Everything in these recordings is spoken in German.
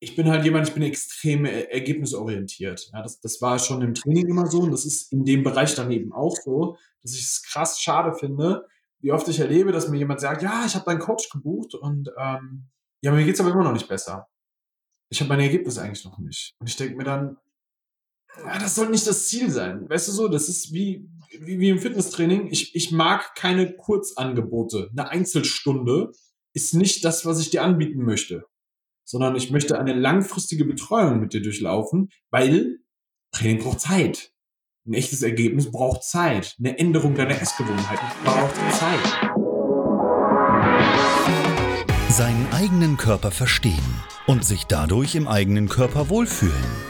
ich bin halt jemand, ich bin extrem ergebnisorientiert. Ja, das, das war schon im Training immer so und das ist in dem Bereich dann eben auch so, dass ich es krass schade finde, wie oft ich erlebe, dass mir jemand sagt, ja, ich habe deinen Coach gebucht und ähm, ja, mir geht's aber immer noch nicht besser. Ich habe meine Ergebnisse eigentlich noch nicht. Und ich denke mir dann, ja, das soll nicht das Ziel sein. Weißt du so, das ist wie, wie, wie im Fitnesstraining. Ich, ich mag keine Kurzangebote. Eine Einzelstunde ist nicht das, was ich dir anbieten möchte. Sondern ich möchte eine langfristige Betreuung mit dir durchlaufen, weil Training braucht Zeit. Ein echtes Ergebnis braucht Zeit. Eine Änderung deiner Essgewohnheiten braucht Zeit. Seinen eigenen Körper verstehen und sich dadurch im eigenen Körper wohlfühlen.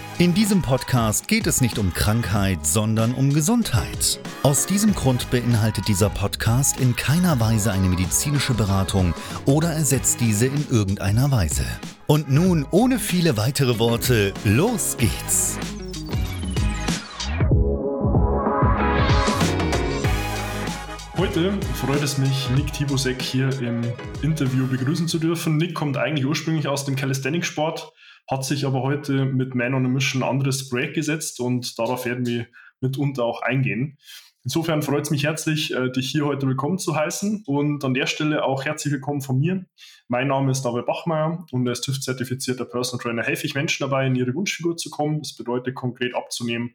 In diesem Podcast geht es nicht um Krankheit, sondern um Gesundheit. Aus diesem Grund beinhaltet dieser Podcast in keiner Weise eine medizinische Beratung oder ersetzt diese in irgendeiner Weise. Und nun, ohne viele weitere Worte, los geht's! Heute freut es mich, Nick Tibusek hier im Interview begrüßen zu dürfen. Nick kommt eigentlich ursprünglich aus dem Calisthenics-Sport, hat sich aber heute mit Man on a Mission ein anderes Projekt gesetzt und darauf werden wir mitunter auch eingehen. Insofern freut es mich herzlich, äh, dich hier heute willkommen zu heißen und an der Stelle auch herzlich willkommen von mir. Mein Name ist David Bachmeier und als TÜV-zertifizierter Personal Trainer helfe ich Menschen dabei, in ihre Wunschfigur zu kommen. Das bedeutet konkret abzunehmen,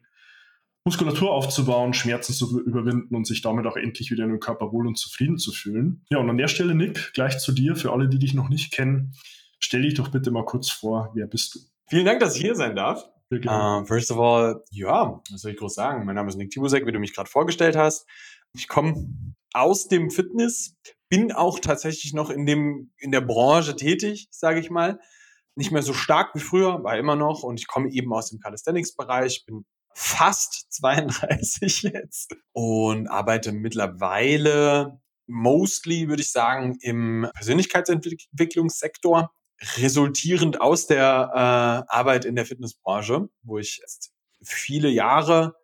Muskulatur aufzubauen, Schmerzen zu überwinden und sich damit auch endlich wieder in dem Körper wohl und zufrieden zu fühlen. Ja, und an der Stelle, Nick, gleich zu dir, für alle, die dich noch nicht kennen, stell dich doch bitte mal kurz vor, wer bist du? Vielen Dank, dass ich hier sein darf. Uh, first of all, ja, was soll ich groß sagen? Mein Name ist Nick Tibusek, wie du mich gerade vorgestellt hast. Ich komme aus dem Fitness, bin auch tatsächlich noch in dem in der Branche tätig, sage ich mal. Nicht mehr so stark wie früher, war immer noch. Und ich komme eben aus dem Calisthenics-Bereich, bin fast 32 jetzt und arbeite mittlerweile mostly, würde ich sagen, im Persönlichkeitsentwicklungssektor resultierend aus der äh, Arbeit in der Fitnessbranche, wo ich jetzt viele Jahre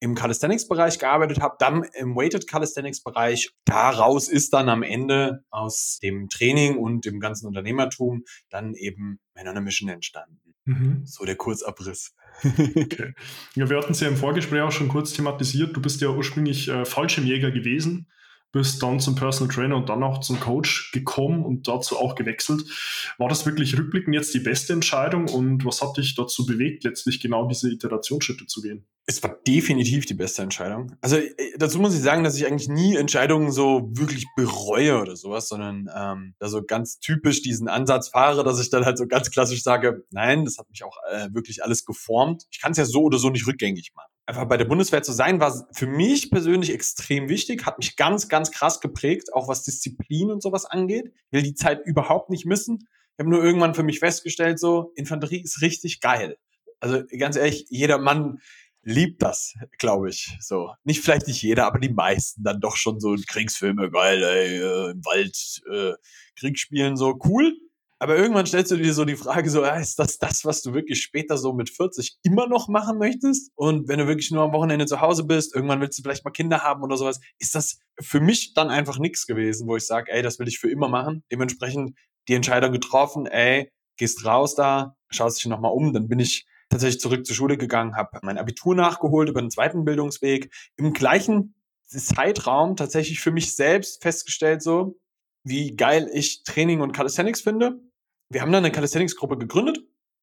im Calisthenics-Bereich gearbeitet habe, dann im Weighted Calisthenics-Bereich. Daraus ist dann am Ende aus dem Training und dem ganzen Unternehmertum dann eben Man Mission entstanden. Mhm. So der Kurzabriss. okay. Ja, wir hatten es ja im Vorgespräch auch schon kurz thematisiert. Du bist ja ursprünglich äh, Fallschirmjäger gewesen bist dann zum Personal Trainer und dann auch zum Coach gekommen und dazu auch gewechselt. War das wirklich rückblickend jetzt die beste Entscheidung und was hat dich dazu bewegt, letztlich genau diese Iterationsschritte zu gehen? Es war definitiv die beste Entscheidung. Also äh, dazu muss ich sagen, dass ich eigentlich nie Entscheidungen so wirklich bereue oder sowas, sondern ähm, da so ganz typisch diesen Ansatz fahre, dass ich dann halt so ganz klassisch sage, nein, das hat mich auch äh, wirklich alles geformt. Ich kann es ja so oder so nicht rückgängig machen einfach bei der Bundeswehr zu sein, war für mich persönlich extrem wichtig, hat mich ganz, ganz krass geprägt, auch was Disziplin und sowas angeht. Will die Zeit überhaupt nicht missen. Ich habe nur irgendwann für mich festgestellt, so, Infanterie ist richtig geil. Also ganz ehrlich, jeder Mann liebt das, glaube ich. So. Nicht vielleicht nicht jeder, aber die meisten dann doch schon so Kriegsfilme, geil, ey, äh, im Wald äh, Krieg spielen, so cool. Aber irgendwann stellst du dir so die Frage so, ist das das, was du wirklich später so mit 40 immer noch machen möchtest? Und wenn du wirklich nur am Wochenende zu Hause bist, irgendwann willst du vielleicht mal Kinder haben oder sowas, ist das für mich dann einfach nichts gewesen, wo ich sage, ey, das will ich für immer machen. Dementsprechend die Entscheidung getroffen, ey, gehst raus da, schaust dich nochmal um, dann bin ich tatsächlich zurück zur Schule gegangen, habe mein Abitur nachgeholt über einen zweiten Bildungsweg, im gleichen Zeitraum tatsächlich für mich selbst festgestellt so, wie geil ich Training und Calisthenics finde wir haben dann eine Calisthenics-Gruppe gegründet,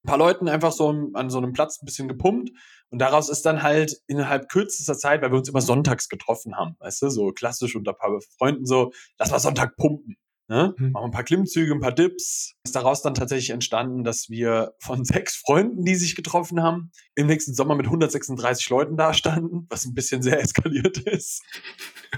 paar Leuten einfach so an so einem Platz ein bisschen gepumpt. Und daraus ist dann halt innerhalb kürzester Zeit, weil wir uns immer sonntags getroffen haben, weißt du, so klassisch unter ein paar Freunden so, lass mal Sonntag pumpen. Ne? Mhm. Machen ein paar Klimmzüge, ein paar Dips. Ist daraus dann tatsächlich entstanden, dass wir von sechs Freunden, die sich getroffen haben, im nächsten Sommer mit 136 Leuten dastanden, was ein bisschen sehr eskaliert ist.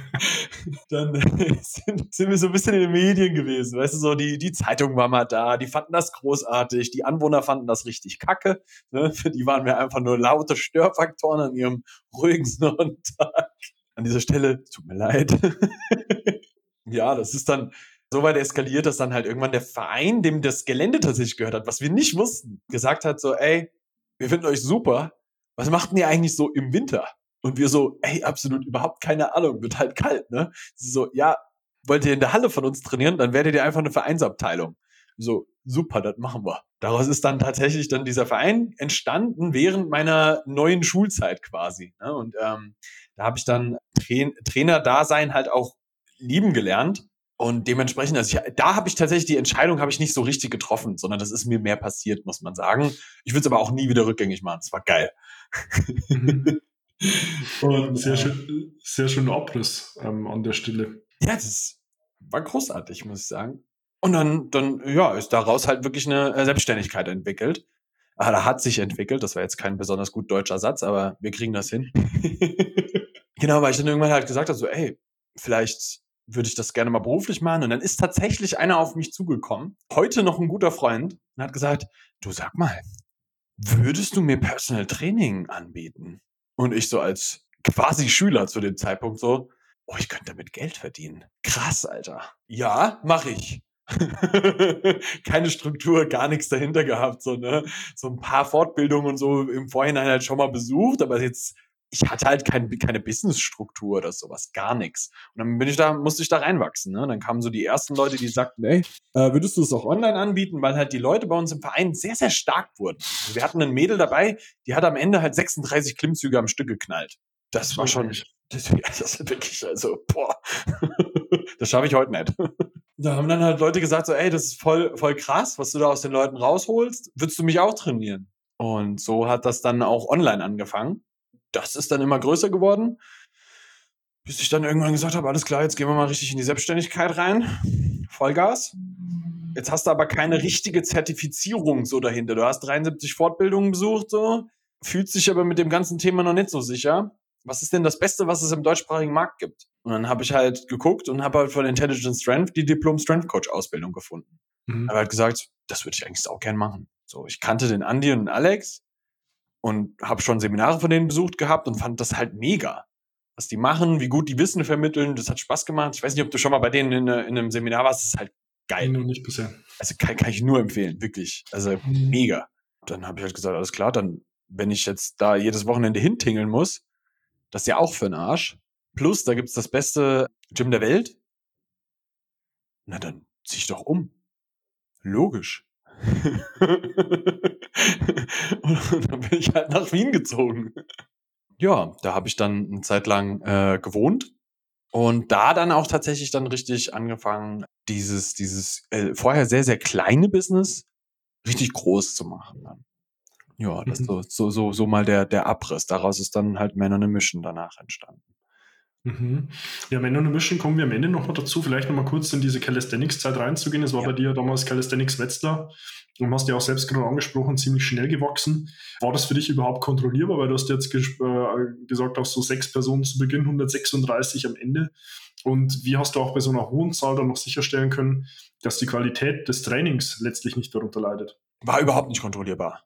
dann sind, sind, wir so ein bisschen in den Medien gewesen. Weißt du, so die, die Zeitung war mal da, die fanden das großartig, die Anwohner fanden das richtig kacke. Ne? Für die waren wir einfach nur laute Störfaktoren an ihrem ruhigen Sonntag. An dieser Stelle, tut mir leid. ja, das ist dann so weit eskaliert, dass dann halt irgendwann der Verein, dem das Gelände tatsächlich gehört hat, was wir nicht wussten, gesagt hat so, ey, wir finden euch super. Was macht denn ihr eigentlich so im Winter? Und wir so, ey, absolut überhaupt keine Ahnung, wird halt kalt, ne? Sie so, ja, wollt ihr in der Halle von uns trainieren, dann werdet ihr einfach eine Vereinsabteilung. So, super, das machen wir. Daraus ist dann tatsächlich dann dieser Verein entstanden während meiner neuen Schulzeit quasi. Ne? Und ähm, da habe ich dann Tra Trainer-Dasein halt auch lieben gelernt und dementsprechend, also ich, da habe ich tatsächlich die Entscheidung habe ich nicht so richtig getroffen, sondern das ist mir mehr passiert, muss man sagen. Ich würde es aber auch nie wieder rückgängig machen. Es war geil. Mhm. Und sehr, äh, schön, sehr schöner Abriss ähm, an der Stelle. Ja, das war großartig, muss ich sagen. Und dann, dann, ja, ist daraus halt wirklich eine äh, Selbstständigkeit entwickelt. Ah, da hat sich entwickelt. Das war jetzt kein besonders gut deutscher Satz, aber wir kriegen das hin. genau, weil ich dann irgendwann halt gesagt habe, so, ey, vielleicht würde ich das gerne mal beruflich machen. Und dann ist tatsächlich einer auf mich zugekommen, heute noch ein guter Freund, und hat gesagt, du sag mal, würdest du mir Personal Training anbieten? Und ich so als quasi Schüler zu dem Zeitpunkt so, oh, ich könnte damit Geld verdienen. Krass, Alter. Ja, mach ich. Keine Struktur, gar nichts dahinter gehabt, so, ne? So ein paar Fortbildungen und so im Vorhinein halt schon mal besucht, aber jetzt ich hatte halt kein, keine Businessstruktur oder sowas, gar nichts. Und dann bin ich da, musste ich da reinwachsen. Ne? Und dann kamen so die ersten Leute, die sagten, ey, äh, würdest du es auch online anbieten? Weil halt die Leute bei uns im Verein sehr, sehr stark wurden. Also wir hatten ein Mädel dabei, die hat am Ende halt 36 Klimmzüge am Stück geknallt. Das war schon, das, das wirklich, also, boah, das schaffe ich heute nicht. Da haben dann halt Leute gesagt, so, ey, das ist voll, voll krass, was du da aus den Leuten rausholst. Würdest du mich auch trainieren? Und so hat das dann auch online angefangen das ist dann immer größer geworden, bis ich dann irgendwann gesagt habe, alles klar, jetzt gehen wir mal richtig in die Selbstständigkeit rein. Vollgas. Jetzt hast du aber keine richtige Zertifizierung so dahinter. Du hast 73 Fortbildungen besucht, so, fühlst dich aber mit dem ganzen Thema noch nicht so sicher. Was ist denn das Beste, was es im deutschsprachigen Markt gibt? Und dann habe ich halt geguckt und habe halt von Intelligent Strength die Diplom Strength Coach Ausbildung gefunden. Mhm. Habe halt gesagt, das würde ich eigentlich auch gern machen. So, ich kannte den Andy und den Alex, und habe schon Seminare von denen besucht gehabt und fand das halt mega. Was die machen, wie gut die Wissen vermitteln, das hat Spaß gemacht. Ich weiß nicht, ob du schon mal bei denen in, in einem Seminar warst, das ist halt geil. Nur nicht bisher. Also kann, kann ich nur empfehlen, wirklich. Also mhm. mega. Dann habe ich halt gesagt, alles klar, dann, wenn ich jetzt da jedes Wochenende hintingeln muss, das ist ja auch für den Arsch. Plus, da gibt's das beste Gym der Welt. Na, dann zieh ich doch um. Logisch. Und dann bin ich halt nach Wien gezogen. Ja, da habe ich dann eine Zeit lang äh, gewohnt und da dann auch tatsächlich dann richtig angefangen, dieses, dieses äh, vorher sehr, sehr kleine Business richtig groß zu machen. Dann. Ja, das mhm. so, so, so, so mal der, der Abriss. Daraus ist dann halt Männer eine Mission danach entstanden. Mhm. Ja, wenn eine Mission kommen wir am Ende nochmal dazu, vielleicht nochmal kurz in diese Calisthenics-Zeit reinzugehen. Es war ja. bei dir damals Calisthenics Wetzlar. Du hast ja auch selbst gerade angesprochen, ziemlich schnell gewachsen. War das für dich überhaupt kontrollierbar? Weil du hast jetzt ges äh, gesagt, auch so sechs Personen zu Beginn, 136 am Ende. Und wie hast du auch bei so einer hohen Zahl dann noch sicherstellen können, dass die Qualität des Trainings letztlich nicht darunter leidet? War überhaupt nicht kontrollierbar.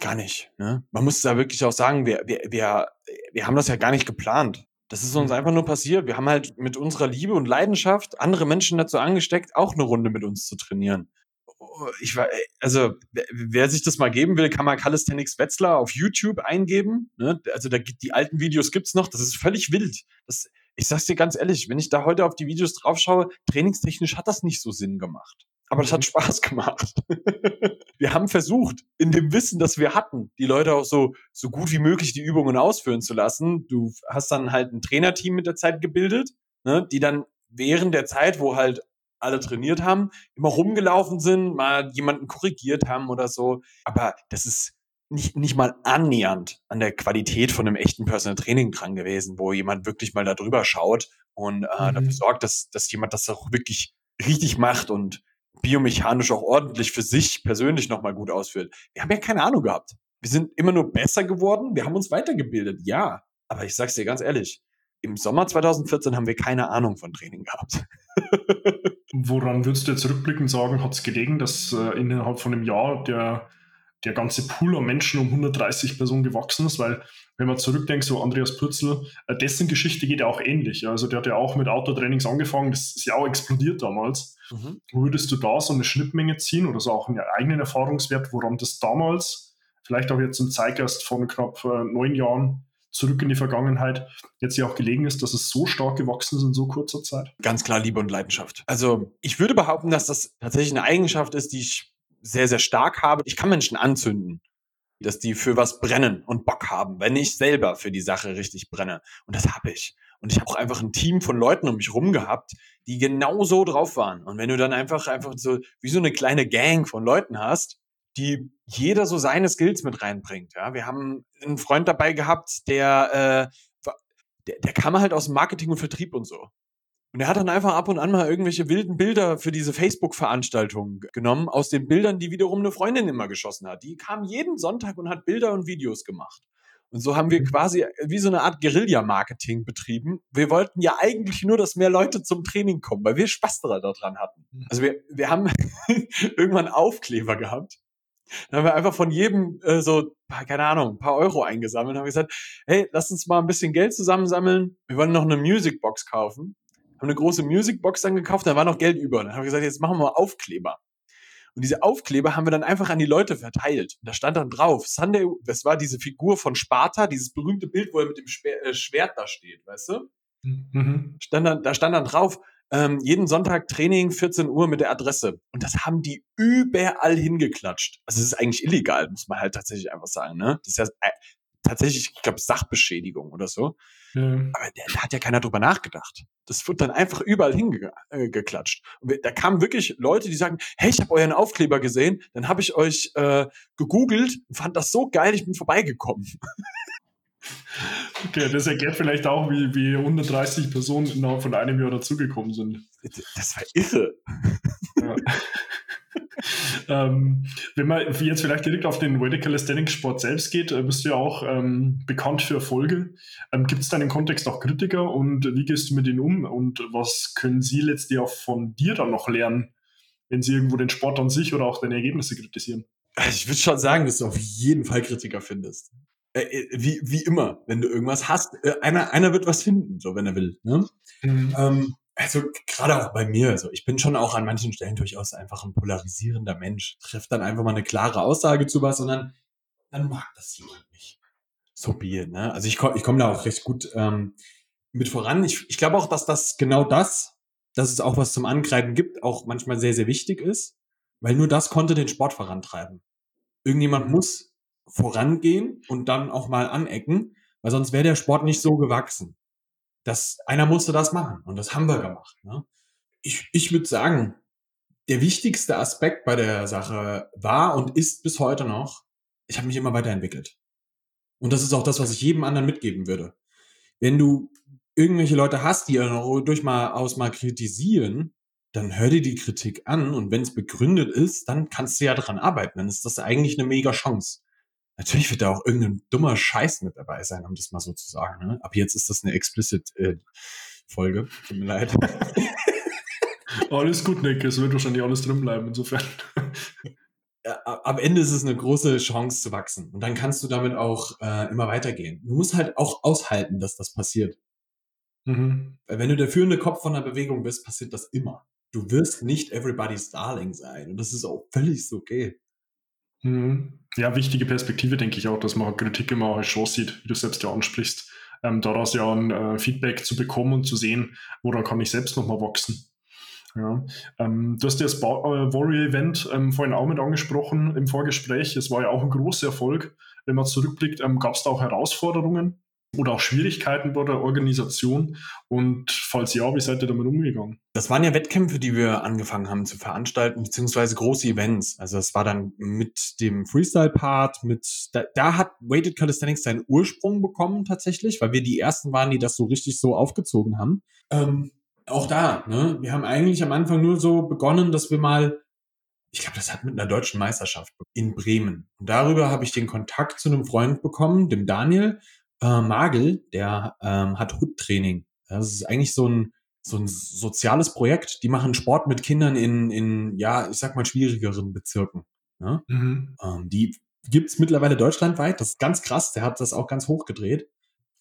Gar nicht. Ne? Man muss da wirklich auch sagen, wir, wir, wir, wir haben das ja gar nicht geplant. Das ist uns mhm. einfach nur passiert. Wir haben halt mit unserer Liebe und Leidenschaft andere Menschen dazu angesteckt, auch eine Runde mit uns zu trainieren. Oh, ich war, also, wer sich das mal geben will, kann mal Calisthenics Wetzlar auf YouTube eingeben. Ne? Also, da gibt die alten Videos gibt's noch. Das ist völlig wild. Das, ich sag's dir ganz ehrlich, wenn ich da heute auf die Videos drauf schaue, trainingstechnisch hat das nicht so Sinn gemacht. Aber das hat mhm. Spaß gemacht. wir haben versucht, in dem Wissen, das wir hatten, die Leute auch so, so gut wie möglich die Übungen ausführen zu lassen. Du hast dann halt ein Trainerteam mit der Zeit gebildet, ne, die dann während der Zeit, wo halt alle trainiert haben, immer rumgelaufen sind, mal jemanden korrigiert haben oder so. Aber das ist nicht, nicht mal annähernd an der Qualität von einem echten Personal Training dran gewesen, wo jemand wirklich mal da drüber schaut und äh, mhm. dafür sorgt, dass, dass jemand das auch wirklich richtig macht und biomechanisch auch ordentlich für sich persönlich nochmal gut ausführt. Wir haben ja keine Ahnung gehabt. Wir sind immer nur besser geworden, wir haben uns weitergebildet, ja. Aber ich sag's dir ganz ehrlich, im Sommer 2014 haben wir keine Ahnung von Training gehabt. Woran würdest du jetzt rückblickend sagen, hat es gelegen, dass äh, innerhalb von einem Jahr der, der ganze Pool an Menschen um 130 Personen gewachsen ist? Weil, wenn man zurückdenkt, so Andreas Pürzel, äh, dessen Geschichte geht ja auch ähnlich. Also, der hat ja auch mit Autotrainings angefangen, das ist ja auch explodiert damals. Mhm. Würdest du da so eine Schnittmenge ziehen oder so auch einen eigenen Erfahrungswert, woran das damals, vielleicht auch jetzt im Zeitgeist von knapp äh, neun Jahren, zurück in die Vergangenheit jetzt ja auch gelegen ist, dass es so stark gewachsen ist in so kurzer Zeit? Ganz klar Liebe und Leidenschaft. Also ich würde behaupten, dass das tatsächlich eine Eigenschaft ist, die ich sehr, sehr stark habe. Ich kann Menschen anzünden, dass die für was brennen und Bock haben, wenn ich selber für die Sache richtig brenne. Und das habe ich. Und ich habe auch einfach ein Team von Leuten um mich rum gehabt, die genau so drauf waren. Und wenn du dann einfach, einfach so wie so eine kleine Gang von Leuten hast, die jeder so seine Skills mit reinbringt. Ja, wir haben einen Freund dabei gehabt, der, äh, der, der kam halt aus Marketing und Vertrieb und so. Und er hat dann einfach ab und an mal irgendwelche wilden Bilder für diese Facebook-Veranstaltungen genommen, aus den Bildern, die wiederum eine Freundin immer geschossen hat. Die kam jeden Sonntag und hat Bilder und Videos gemacht. Und so haben wir mhm. quasi wie so eine Art Guerilla-Marketing betrieben. Wir wollten ja eigentlich nur, dass mehr Leute zum Training kommen, weil wir Spaß daran hatten. Mhm. Also wir, wir haben irgendwann Aufkleber gehabt dann haben wir einfach von jedem äh, so, keine Ahnung, ein paar Euro eingesammelt und haben gesagt, hey, lass uns mal ein bisschen Geld zusammensammeln. Wir wollen noch eine Musicbox kaufen. Haben eine große Musicbox dann gekauft, da war noch Geld über. Dann haben wir gesagt, jetzt machen wir mal Aufkleber. Und diese Aufkleber haben wir dann einfach an die Leute verteilt. Und da stand dann drauf, Sunday, das war diese Figur von Sparta, dieses berühmte Bild, wo er mit dem äh, Schwert da steht, weißt du? Mhm. Stand dann, da stand dann drauf, ähm, jeden Sonntag Training, 14 Uhr mit der Adresse. Und das haben die überall hingeklatscht. Also es ist eigentlich illegal, muss man halt tatsächlich einfach sagen. Ne? Das ist ja äh, tatsächlich, ich glaube, Sachbeschädigung oder so. Ja. Aber da hat ja keiner drüber nachgedacht. Das wird dann einfach überall hingeklatscht. Äh, Und da kamen wirklich Leute, die sagen, hey, ich habe euren Aufkleber gesehen, dann habe ich euch äh, gegoogelt und fand das so geil, ich bin vorbeigekommen. Okay, das erklärt vielleicht auch, wie, wie 130 Personen innerhalb von einem Jahr dazugekommen sind. Das war irre. Ja. ähm, wenn man jetzt vielleicht direkt auf den World Calisthenics Sport selbst geht, äh, bist du ja auch ähm, bekannt für Erfolge. Ähm, Gibt es da in dem Kontext auch Kritiker und wie gehst du mit ihnen um und was können sie letztlich auch von dir dann noch lernen, wenn sie irgendwo den Sport an sich oder auch deine Ergebnisse kritisieren? Ich würde schon sagen, dass du auf jeden Fall Kritiker findest. Äh, äh, wie, wie immer, wenn du irgendwas hast, äh, einer, einer wird was finden, so wenn er will. Ne? Mhm. Ähm, also gerade auch bei mir, also ich bin schon auch an manchen Stellen durchaus einfach ein polarisierender Mensch. Trifft dann einfach mal eine klare Aussage zu was und dann, dann mag das jemand nicht. So be it, ne? Also ich komme ich komm da auch recht gut ähm, mit voran. Ich, ich glaube auch, dass das genau das, dass es auch was zum Angreifen gibt, auch manchmal sehr, sehr wichtig ist, weil nur das konnte den Sport vorantreiben. Irgendjemand muss vorangehen und dann auch mal anecken, weil sonst wäre der Sport nicht so gewachsen. Das, einer musste das machen und das haben wir gemacht. Ne? Ich, ich würde sagen, der wichtigste Aspekt bei der Sache war und ist bis heute noch, ich habe mich immer weiterentwickelt. Und das ist auch das, was ich jedem anderen mitgeben würde. Wenn du irgendwelche Leute hast, die durch mal aus mal kritisieren, dann hör dir die Kritik an und wenn es begründet ist, dann kannst du ja dran arbeiten. Dann ist das eigentlich eine mega Chance. Natürlich wird da auch irgendein dummer Scheiß mit dabei sein, um das mal so zu sagen. Ne? Ab jetzt ist das eine explicit äh, Folge. Tut mir leid. alles gut, Nick. Es wird wahrscheinlich alles drin bleiben, insofern. Ja, am Ende ist es eine große Chance zu wachsen. Und dann kannst du damit auch äh, immer weitergehen. Du musst halt auch aushalten, dass das passiert. Mhm. Weil wenn du der führende Kopf von einer Bewegung bist, passiert das immer. Du wirst nicht everybody's darling sein. Und das ist auch völlig okay. Mhm. Ja, wichtige Perspektive, denke ich auch, dass man Kritik immer auch als Chance sieht, wie du selbst ja ansprichst. Ähm, daraus ja ein äh, Feedback zu bekommen und zu sehen, woran kann ich selbst nochmal wachsen. Ja. Ähm, du hast ja das ba äh, Warrior-Event ähm, vorhin auch mit angesprochen im Vorgespräch. Es war ja auch ein großer Erfolg. Wenn man zurückblickt, ähm, gab es da auch Herausforderungen? Oder auch Schwierigkeiten bei der Organisation? Und falls ja, wie seid ihr damit umgegangen? Das waren ja Wettkämpfe, die wir angefangen haben zu veranstalten, beziehungsweise große Events. Also das war dann mit dem Freestyle-Part, mit da, da hat Weighted Calisthenics seinen Ursprung bekommen tatsächlich, weil wir die ersten waren, die das so richtig so aufgezogen haben. Ähm, auch da, ne? Wir haben eigentlich am Anfang nur so begonnen, dass wir mal ich glaube, das hat mit einer deutschen Meisterschaft in Bremen. Und darüber habe ich den Kontakt zu einem Freund bekommen, dem Daniel äh, Magel, der ähm, hat Hut-Training. Das ist eigentlich so ein, so ein soziales Projekt. Die machen Sport mit Kindern in, in ja, ich sag mal, schwierigeren Bezirken. Ne? Mhm. Ähm, die gibt's mittlerweile deutschlandweit. Das ist ganz krass. Der hat das auch ganz hoch gedreht.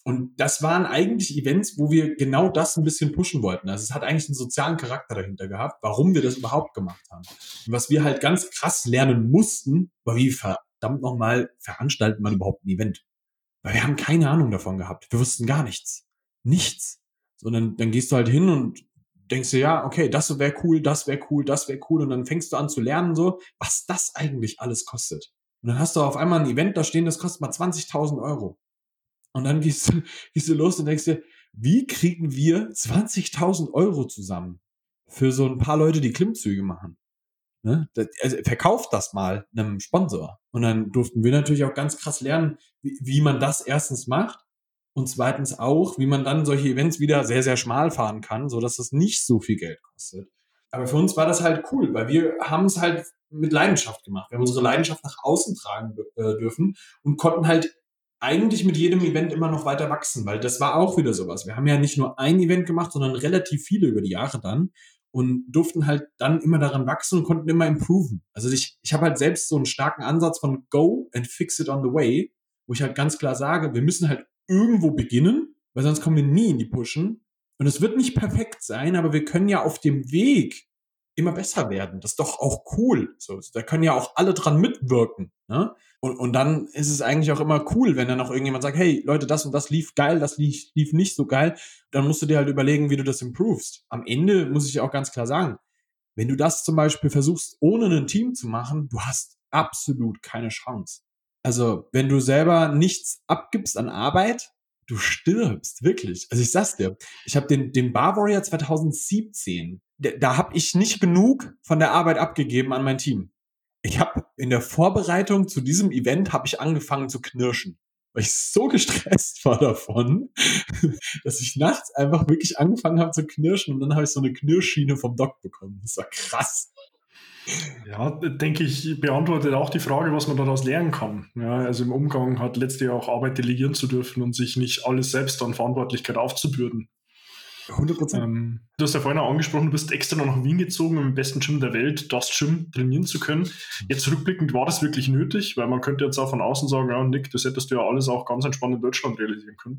Und das waren eigentlich Events, wo wir genau das ein bisschen pushen wollten. Also es hat eigentlich einen sozialen Charakter dahinter gehabt, warum wir das überhaupt gemacht haben. Und was wir halt ganz krass lernen mussten, war wie verdammt nochmal veranstaltet man überhaupt ein Event. Weil wir haben keine Ahnung davon gehabt. Wir wussten gar nichts. Nichts. Sondern dann gehst du halt hin und denkst dir, ja, okay, das wäre cool, das wäre cool, das wäre cool. Und dann fängst du an zu lernen, so, was das eigentlich alles kostet. Und dann hast du auf einmal ein Event da stehen, das kostet mal 20.000 Euro. Und dann gehst du, gehst du los und denkst dir, wie kriegen wir 20.000 Euro zusammen für so ein paar Leute, die Klimmzüge machen? Ne? Also verkauft das mal einem Sponsor. Und dann durften wir natürlich auch ganz krass lernen, wie, wie man das erstens macht und zweitens auch, wie man dann solche Events wieder sehr, sehr schmal fahren kann, so dass es nicht so viel Geld kostet. Aber für uns war das halt cool, weil wir haben es halt mit Leidenschaft gemacht. Wir haben unsere Leidenschaft nach außen tragen äh, dürfen und konnten halt eigentlich mit jedem Event immer noch weiter wachsen, weil das war auch wieder sowas. Wir haben ja nicht nur ein Event gemacht, sondern relativ viele über die Jahre dann und durften halt dann immer daran wachsen und konnten immer improven. Also ich, ich habe halt selbst so einen starken Ansatz von go and fix it on the way, wo ich halt ganz klar sage, wir müssen halt irgendwo beginnen, weil sonst kommen wir nie in die Pushen. Und es wird nicht perfekt sein, aber wir können ja auf dem Weg immer besser werden. Das ist doch auch cool. So, da können ja auch alle dran mitwirken. Ne? Und, und dann ist es eigentlich auch immer cool, wenn dann noch irgendjemand sagt, hey Leute, das und das lief geil, das lief, lief nicht so geil. Dann musst du dir halt überlegen, wie du das improvest. Am Ende muss ich auch ganz klar sagen, wenn du das zum Beispiel versuchst, ohne ein Team zu machen, du hast absolut keine Chance. Also, wenn du selber nichts abgibst an Arbeit, du stirbst, wirklich. Also ich sag's dir, ich habe den, den Bar Warrior 2017, da, habe ich nicht genug von der Arbeit abgegeben an mein Team. Ich habe in der Vorbereitung zu diesem Event habe ich angefangen zu knirschen, weil ich so gestresst war davon, dass ich nachts einfach wirklich angefangen habe zu knirschen und dann habe ich so eine Knirschschiene vom Doc bekommen. Das war krass. Ja, denke ich, beantwortet auch die Frage, was man daraus lernen kann. Ja, also im Umgang hat letztlich auch Arbeit delegieren zu dürfen und sich nicht alles selbst an Verantwortlichkeit aufzubürden. 100 Prozent. Ähm, du hast ja vorhin auch angesprochen, du bist extra noch nach Wien gezogen, um im besten Gym der Welt, das Gym, trainieren zu können. Jetzt rückblickend war das wirklich nötig, weil man könnte jetzt auch von außen sagen, ja, Nick, das hättest du ja alles auch ganz entspannt in Deutschland realisieren können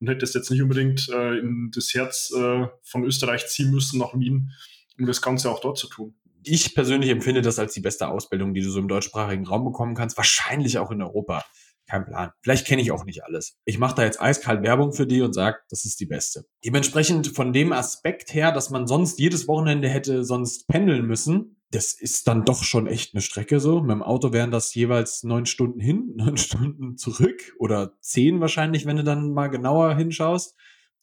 und hättest jetzt nicht unbedingt äh, in das Herz äh, von Österreich ziehen müssen nach Wien, um das Ganze auch dort zu tun ich persönlich empfinde das als die beste Ausbildung, die du so im deutschsprachigen Raum bekommen kannst, wahrscheinlich auch in Europa. Kein Plan. Vielleicht kenne ich auch nicht alles. Ich mache da jetzt eiskalt Werbung für die und sage, das ist die beste. Dementsprechend von dem Aspekt her, dass man sonst jedes Wochenende hätte sonst pendeln müssen, das ist dann doch schon echt eine Strecke so. Mit dem Auto wären das jeweils neun Stunden hin, neun Stunden zurück oder zehn wahrscheinlich, wenn du dann mal genauer hinschaust.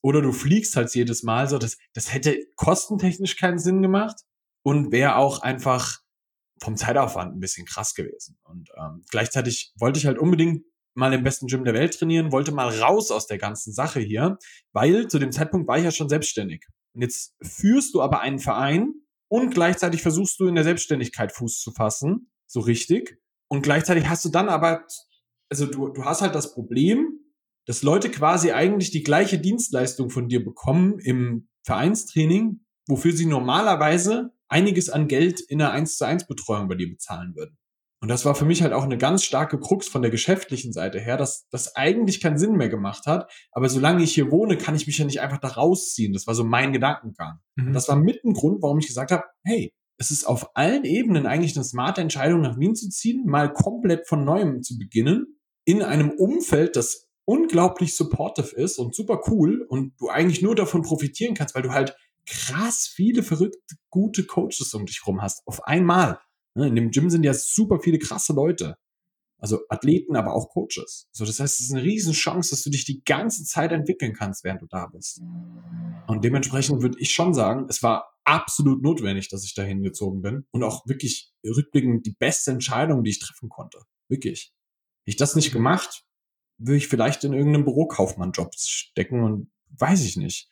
Oder du fliegst halt jedes Mal so. Das, das hätte kostentechnisch keinen Sinn gemacht und wäre auch einfach vom Zeitaufwand ein bisschen krass gewesen. Und ähm, gleichzeitig wollte ich halt unbedingt mal im besten Gym der Welt trainieren, wollte mal raus aus der ganzen Sache hier, weil zu dem Zeitpunkt war ich ja schon selbstständig. Und jetzt führst du aber einen Verein und gleichzeitig versuchst du in der Selbstständigkeit Fuß zu fassen, so richtig. Und gleichzeitig hast du dann aber, also du, du hast halt das Problem, dass Leute quasi eigentlich die gleiche Dienstleistung von dir bekommen im Vereinstraining, wofür sie normalerweise einiges an Geld in einer 1 zu 1 Betreuung bei dir bezahlen würden. Und das war für mich halt auch eine ganz starke Krux von der geschäftlichen Seite her, dass das eigentlich keinen Sinn mehr gemacht hat. Aber solange ich hier wohne, kann ich mich ja nicht einfach da rausziehen. Das war so mein Gedankengang. Mhm. Das war mit ein Grund, warum ich gesagt habe, hey, es ist auf allen Ebenen eigentlich eine smarte Entscheidung, nach Wien zu ziehen, mal komplett von neuem zu beginnen, in einem Umfeld, das unglaublich supportive ist und super cool und du eigentlich nur davon profitieren kannst, weil du halt krass viele verrückte, gute Coaches um dich rum hast. Auf einmal. Ne, in dem Gym sind ja super viele krasse Leute. Also Athleten, aber auch Coaches. So, das heißt, es ist eine riesen Chance, dass du dich die ganze Zeit entwickeln kannst, während du da bist. Und dementsprechend würde ich schon sagen, es war absolut notwendig, dass ich dahin gezogen bin und auch wirklich rückblickend die beste Entscheidung, die ich treffen konnte. Wirklich. Hätte ich das nicht gemacht, würde ich vielleicht in irgendeinem Bürokaufmann-Job stecken und weiß ich nicht.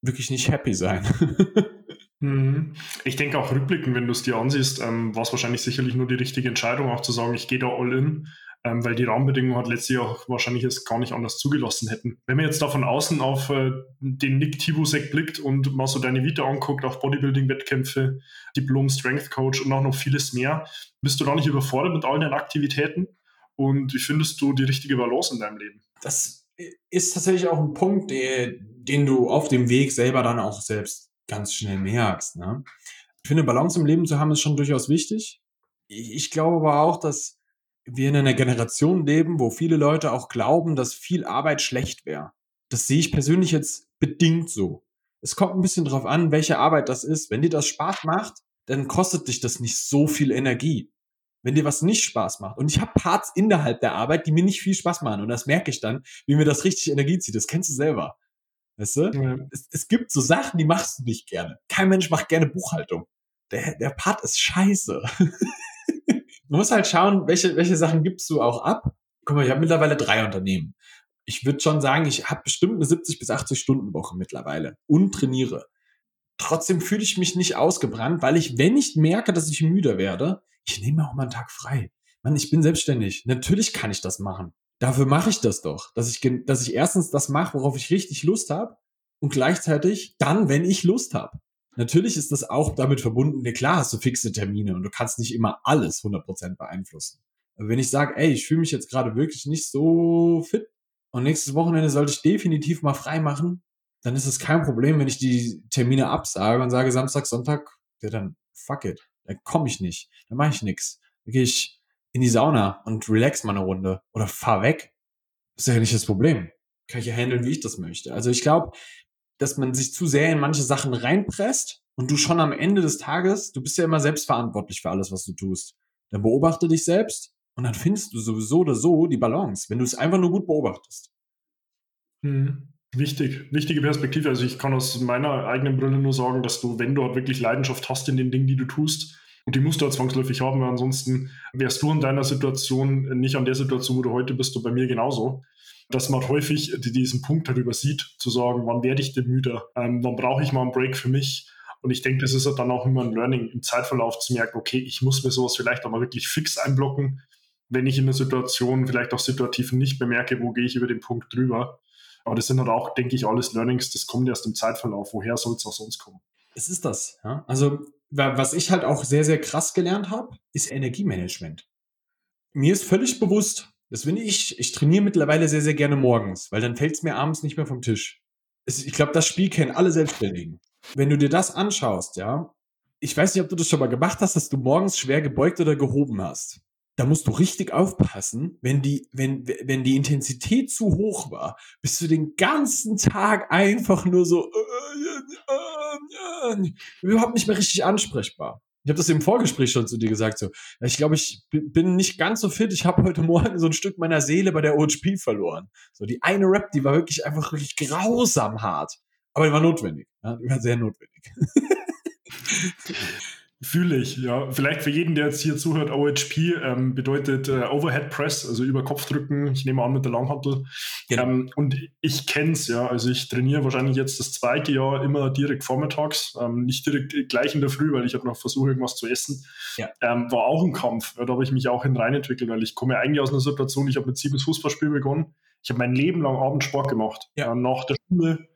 Wirklich nicht happy sein. Mhm. Ich denke auch rückblickend, wenn du es dir ansiehst, ähm, war es wahrscheinlich sicherlich nur die richtige Entscheidung, auch zu sagen, ich gehe da all in, ähm, weil die Rahmenbedingungen hat letztlich auch wahrscheinlich es gar nicht anders zugelassen hätten. Wenn man jetzt da von außen auf äh, den Nick Tibusek blickt und mal so deine Vita anguckt, auch Bodybuilding-Wettkämpfe, Diplom Strength Coach und auch noch vieles mehr, bist du da nicht überfordert mit all deinen Aktivitäten? Und wie findest du die richtige Balance in deinem Leben? Das ist tatsächlich auch ein Punkt, den, den du auf dem Weg selber dann auch selbst ganz schnell merkst. Ne? Ich finde, Balance im Leben zu haben, ist schon durchaus wichtig. Ich glaube aber auch, dass wir in einer Generation leben, wo viele Leute auch glauben, dass viel Arbeit schlecht wäre. Das sehe ich persönlich jetzt bedingt so. Es kommt ein bisschen drauf an, welche Arbeit das ist. Wenn dir das Spaß macht, dann kostet dich das nicht so viel Energie wenn dir was nicht Spaß macht. Und ich habe Parts innerhalb der Arbeit, die mir nicht viel Spaß machen. Und das merke ich dann, wie mir das richtig Energie zieht. Das kennst du selber. Weißt du? Ja. Es, es, gibt so Sachen, die machst du nicht gerne. Kein Mensch macht gerne Buchhaltung. Der, der Part ist scheiße. Man muss halt schauen, welche, welche Sachen gibst du auch ab. Guck mal, ich habe mittlerweile drei Unternehmen. Ich würde schon sagen, ich habe bestimmt eine 70 bis 80 Stunden Woche mittlerweile und trainiere. Trotzdem fühle ich mich nicht ausgebrannt, weil ich, wenn ich merke, dass ich müde werde, ich nehme auch mal einen Tag frei. Mann, ich bin selbstständig. Natürlich kann ich das machen. Dafür mache ich das doch, dass ich, dass ich erstens das mache, worauf ich richtig Lust habe und gleichzeitig dann, wenn ich Lust habe. Natürlich ist das auch damit verbunden, ne, klar hast du fixe Termine und du kannst nicht immer alles 100% beeinflussen. Aber wenn ich sage, ey, ich fühle mich jetzt gerade wirklich nicht so fit und nächstes Wochenende sollte ich definitiv mal frei machen, dann ist es kein Problem, wenn ich die Termine absage und sage Samstag, Sonntag, ja dann fuck it dann komme ich nicht, dann mache ich nichts. Dann gehe ich in die Sauna und relax mal eine Runde oder fahr weg. Das ist ja nicht das Problem. Kann ich ja handeln, wie ich das möchte. Also ich glaube, dass man sich zu sehr in manche Sachen reinpresst und du schon am Ende des Tages, du bist ja immer selbstverantwortlich für alles, was du tust. Dann beobachte dich selbst und dann findest du sowieso oder so die Balance, wenn du es einfach nur gut beobachtest. Hm. Wichtig, wichtige Perspektive. Also ich kann aus meiner eigenen Brille nur sagen, dass du, wenn du halt wirklich Leidenschaft hast in den Dingen, die du tust, und die musst du halt zwangsläufig haben, weil ansonsten wärst du in deiner Situation nicht an der Situation, wo du heute bist, und bei mir genauso. Dass man häufig diesen Punkt halt übersieht, zu sagen, wann werde ich denn müde, ähm, wann brauche ich mal einen Break für mich. Und ich denke, das ist dann auch immer ein Learning im Zeitverlauf zu merken, okay, ich muss mir sowas vielleicht auch mal wirklich fix einblocken, wenn ich in der Situation vielleicht auch situativ nicht bemerke, wo gehe ich über den Punkt drüber. Aber das sind halt auch, denke ich, alles Learnings, das kommt erst im Zeitverlauf. Woher soll es auch sonst kommen? Es ist das, ja. Also, was ich halt auch sehr, sehr krass gelernt habe, ist Energiemanagement. Mir ist völlig bewusst, dass wenn ich, ich trainiere mittlerweile sehr, sehr gerne morgens, weil dann fällt es mir abends nicht mehr vom Tisch. Ich glaube, das Spiel kennen alle Selbstständigen. Wenn du dir das anschaust, ja, ich weiß nicht, ob du das schon mal gemacht hast, dass du morgens schwer gebeugt oder gehoben hast da musst du richtig aufpassen, wenn die, wenn, wenn die Intensität zu hoch war, bist du den ganzen Tag einfach nur so äh, äh, äh, überhaupt nicht mehr richtig ansprechbar. Ich habe das im Vorgespräch schon zu dir gesagt. So, ich glaube, ich bin nicht ganz so fit. Ich habe heute Morgen so ein Stück meiner Seele bei der OHP verloren. So die eine Rap, die war wirklich einfach wirklich grausam hart, aber die war notwendig. Ja, die war sehr notwendig. Fühle ich, ja. Vielleicht für jeden, der jetzt hier zuhört, OHP ähm, bedeutet äh, Overhead Press, also über Kopf drücken. Ich nehme an mit der Langhantel. Genau. Ähm, und ich kenne es, ja. Also ich trainiere wahrscheinlich jetzt das zweite Jahr immer direkt vormittags, ähm, nicht direkt gleich in der Früh, weil ich habe noch versucht, irgendwas zu essen. Ja. Ähm, war auch ein Kampf. Ja, da habe ich mich auch hineinentwickelt, weil ich komme ja eigentlich aus einer Situation, ich habe mit sieben Fußballspiel begonnen. Ich habe mein Leben lang Abend Sport gemacht. Ja. Nach der Schule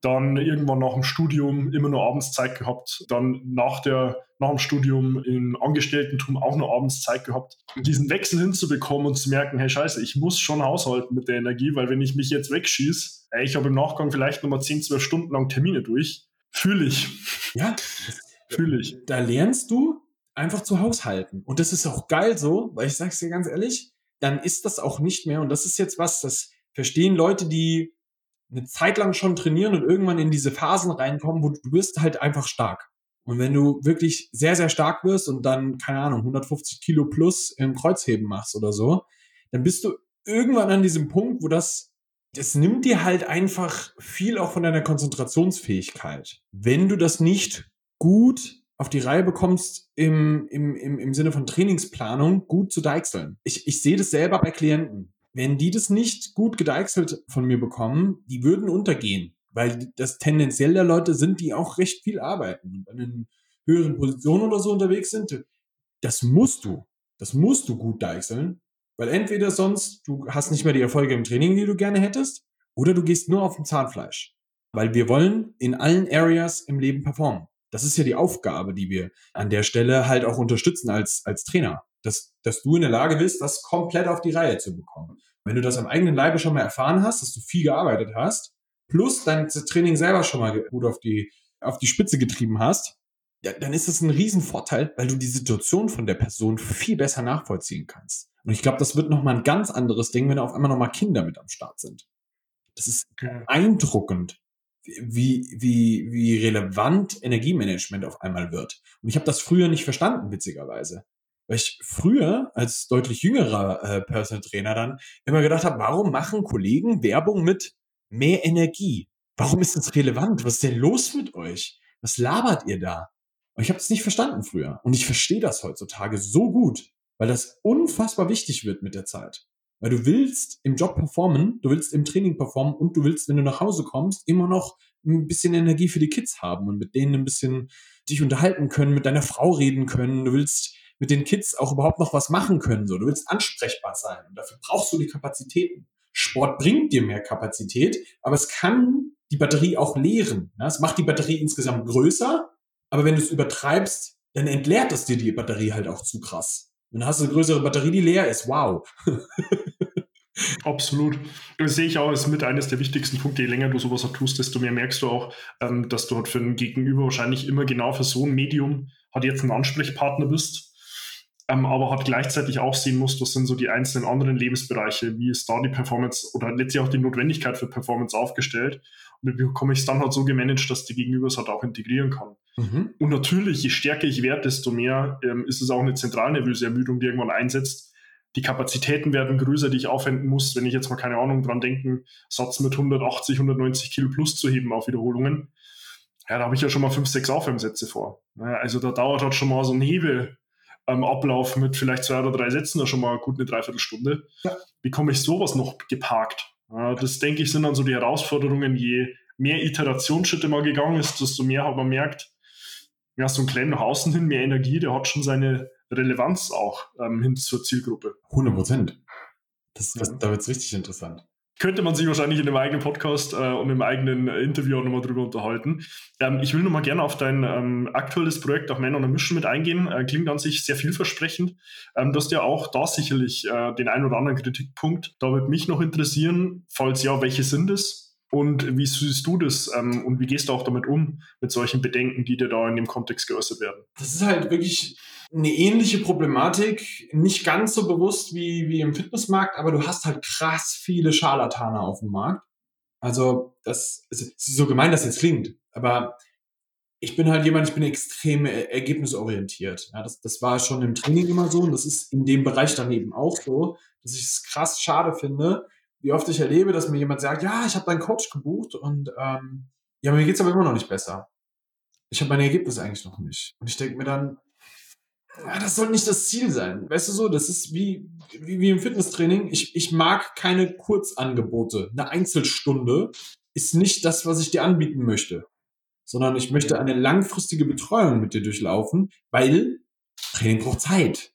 dann irgendwann nach dem Studium immer nur abends Zeit gehabt, dann nach, der, nach dem Studium im Angestelltentum auch nur abends Zeit gehabt. Diesen Wechsel hinzubekommen und zu merken, hey scheiße, ich muss schon haushalten mit der Energie, weil wenn ich mich jetzt wegschieße, ey, ich habe im Nachgang vielleicht nochmal 10, 12 Stunden lang Termine durch, fühle ich. Ja, fühle ich. Da lernst du einfach zu haushalten. Und das ist auch geil so, weil ich sag's dir ganz ehrlich, dann ist das auch nicht mehr, und das ist jetzt was, das verstehen Leute, die eine Zeit lang schon trainieren und irgendwann in diese Phasen reinkommen, wo du wirst halt einfach stark. Und wenn du wirklich sehr, sehr stark wirst und dann, keine Ahnung, 150 Kilo plus im Kreuzheben machst oder so, dann bist du irgendwann an diesem Punkt, wo das, das nimmt dir halt einfach viel auch von deiner Konzentrationsfähigkeit. Wenn du das nicht gut auf die Reihe bekommst, im, im, im, im Sinne von Trainingsplanung gut zu deichseln. Ich, ich sehe das selber bei Klienten. Wenn die das nicht gut gedeichselt von mir bekommen, die würden untergehen weil das tendenziell der Leute sind, die auch recht viel arbeiten und in höheren Positionen oder so unterwegs sind. Das musst du. Das musst du gut deichseln, weil entweder sonst du hast nicht mehr die Erfolge im Training, die du gerne hättest, oder du gehst nur auf dem Zahnfleisch. Weil wir wollen in allen Areas im Leben performen. Das ist ja die Aufgabe, die wir an der Stelle halt auch unterstützen als, als Trainer. Dass, dass du in der Lage bist, das komplett auf die Reihe zu bekommen. Wenn du das am eigenen Leibe schon mal erfahren hast, dass du viel gearbeitet hast, plus dein Training selber schon mal gut auf die, auf die Spitze getrieben hast, ja, dann ist das ein Riesenvorteil, weil du die Situation von der Person viel besser nachvollziehen kannst. Und ich glaube, das wird nochmal ein ganz anderes Ding, wenn auf einmal nochmal Kinder mit am Start sind. Das ist beeindruckend, wie, wie, wie relevant Energiemanagement auf einmal wird. Und ich habe das früher nicht verstanden, witzigerweise. Weil ich früher als deutlich jüngerer äh, Personal Trainer dann immer gedacht habe, warum machen Kollegen Werbung mit mehr Energie. Warum ist das relevant? Was ist denn los mit euch? Was labert ihr da? Und ich habe das nicht verstanden früher. Und ich verstehe das heutzutage so gut, weil das unfassbar wichtig wird mit der Zeit. Weil du willst im Job performen, du willst im Training performen und du willst, wenn du nach Hause kommst, immer noch ein bisschen Energie für die Kids haben und mit denen ein bisschen dich unterhalten können, mit deiner Frau reden können. Du willst mit den Kids auch überhaupt noch was machen können. So, du willst ansprechbar sein und dafür brauchst du die Kapazitäten. Sport bringt dir mehr Kapazität, aber es kann die Batterie auch leeren. Ja, es macht die Batterie insgesamt größer, aber wenn du es übertreibst, dann entleert es dir die Batterie halt auch zu krass. Und dann hast du eine größere Batterie, die leer ist. Wow. Absolut. Das sehe ich auch als mit eines der wichtigsten Punkte. Je länger du sowas auch tust, desto mehr merkst du auch, ähm, dass du halt für ein Gegenüber wahrscheinlich immer genau für so ein Medium halt jetzt ein Ansprechpartner bist ähm, aber halt gleichzeitig auch sehen muss, was sind so die einzelnen anderen Lebensbereiche, wie ist da die Performance oder letztlich auch die Notwendigkeit für Performance aufgestellt und wie bekomme ich es dann halt so gemanagt, dass die Gegenüber es halt auch integrieren kann. Mhm. Und natürlich, je stärker ich werde, desto mehr ähm, ist es auch eine zentralnervöse Ermüdung, die irgendwann einsetzt. Die Kapazitäten werden größer, die ich aufwenden muss, wenn ich jetzt mal keine Ahnung dran denken, Satz mit 180, 190 Kilo plus zu heben auf Wiederholungen. Ja, da habe ich ja schon mal fünf, sechs Aufwärmsätze vor. Also da dauert halt schon mal so ein Hebel ähm, Ablauf mit vielleicht zwei oder drei Sätzen da schon mal gut eine Dreiviertelstunde. Ja. Wie komme ich sowas noch geparkt? Äh, das denke ich sind dann so die Herausforderungen, je mehr Iterationsschritte mal gegangen ist, desto mehr hat man merkt, ja, so ein kleiner nach außen hin, mehr Energie, der hat schon seine Relevanz auch ähm, hin zur Zielgruppe. 100 Prozent. Das, das, da wird es richtig interessant könnte man sich wahrscheinlich in einem eigenen Podcast äh, und im eigenen Interview auch nochmal drüber unterhalten. Ähm, ich will nochmal gerne auf dein ähm, aktuelles Projekt, auch on a Mission, mit eingehen. Äh, klingt an sich sehr vielversprechend. Ähm, du hast ja auch da sicherlich äh, den einen oder anderen Kritikpunkt. Da würde mich noch interessieren, falls ja, welche sind es? Und wie siehst du das ähm, und wie gehst du auch damit um, mit solchen Bedenken, die dir da in dem Kontext geäußert werden? Das ist halt wirklich eine ähnliche Problematik, nicht ganz so bewusst wie, wie im Fitnessmarkt, aber du hast halt krass viele Scharlatane auf dem Markt. Also, das ist so gemein, das jetzt klingt, aber ich bin halt jemand, ich bin extrem ergebnisorientiert. Ja, das, das war schon im Training immer so und das ist in dem Bereich dann eben auch so, dass ich es krass schade finde, wie oft ich erlebe, dass mir jemand sagt, ja, ich habe deinen Coach gebucht und ähm, ja, mir geht's aber immer noch nicht besser. Ich habe meine Ergebnisse eigentlich noch nicht. Und ich denke mir dann, das soll nicht das Ziel sein. Weißt du so, das ist wie, wie, wie im Fitnesstraining. Ich, ich mag keine Kurzangebote. Eine Einzelstunde ist nicht das, was ich dir anbieten möchte. Sondern ich möchte eine langfristige Betreuung mit dir durchlaufen, weil Training braucht Zeit.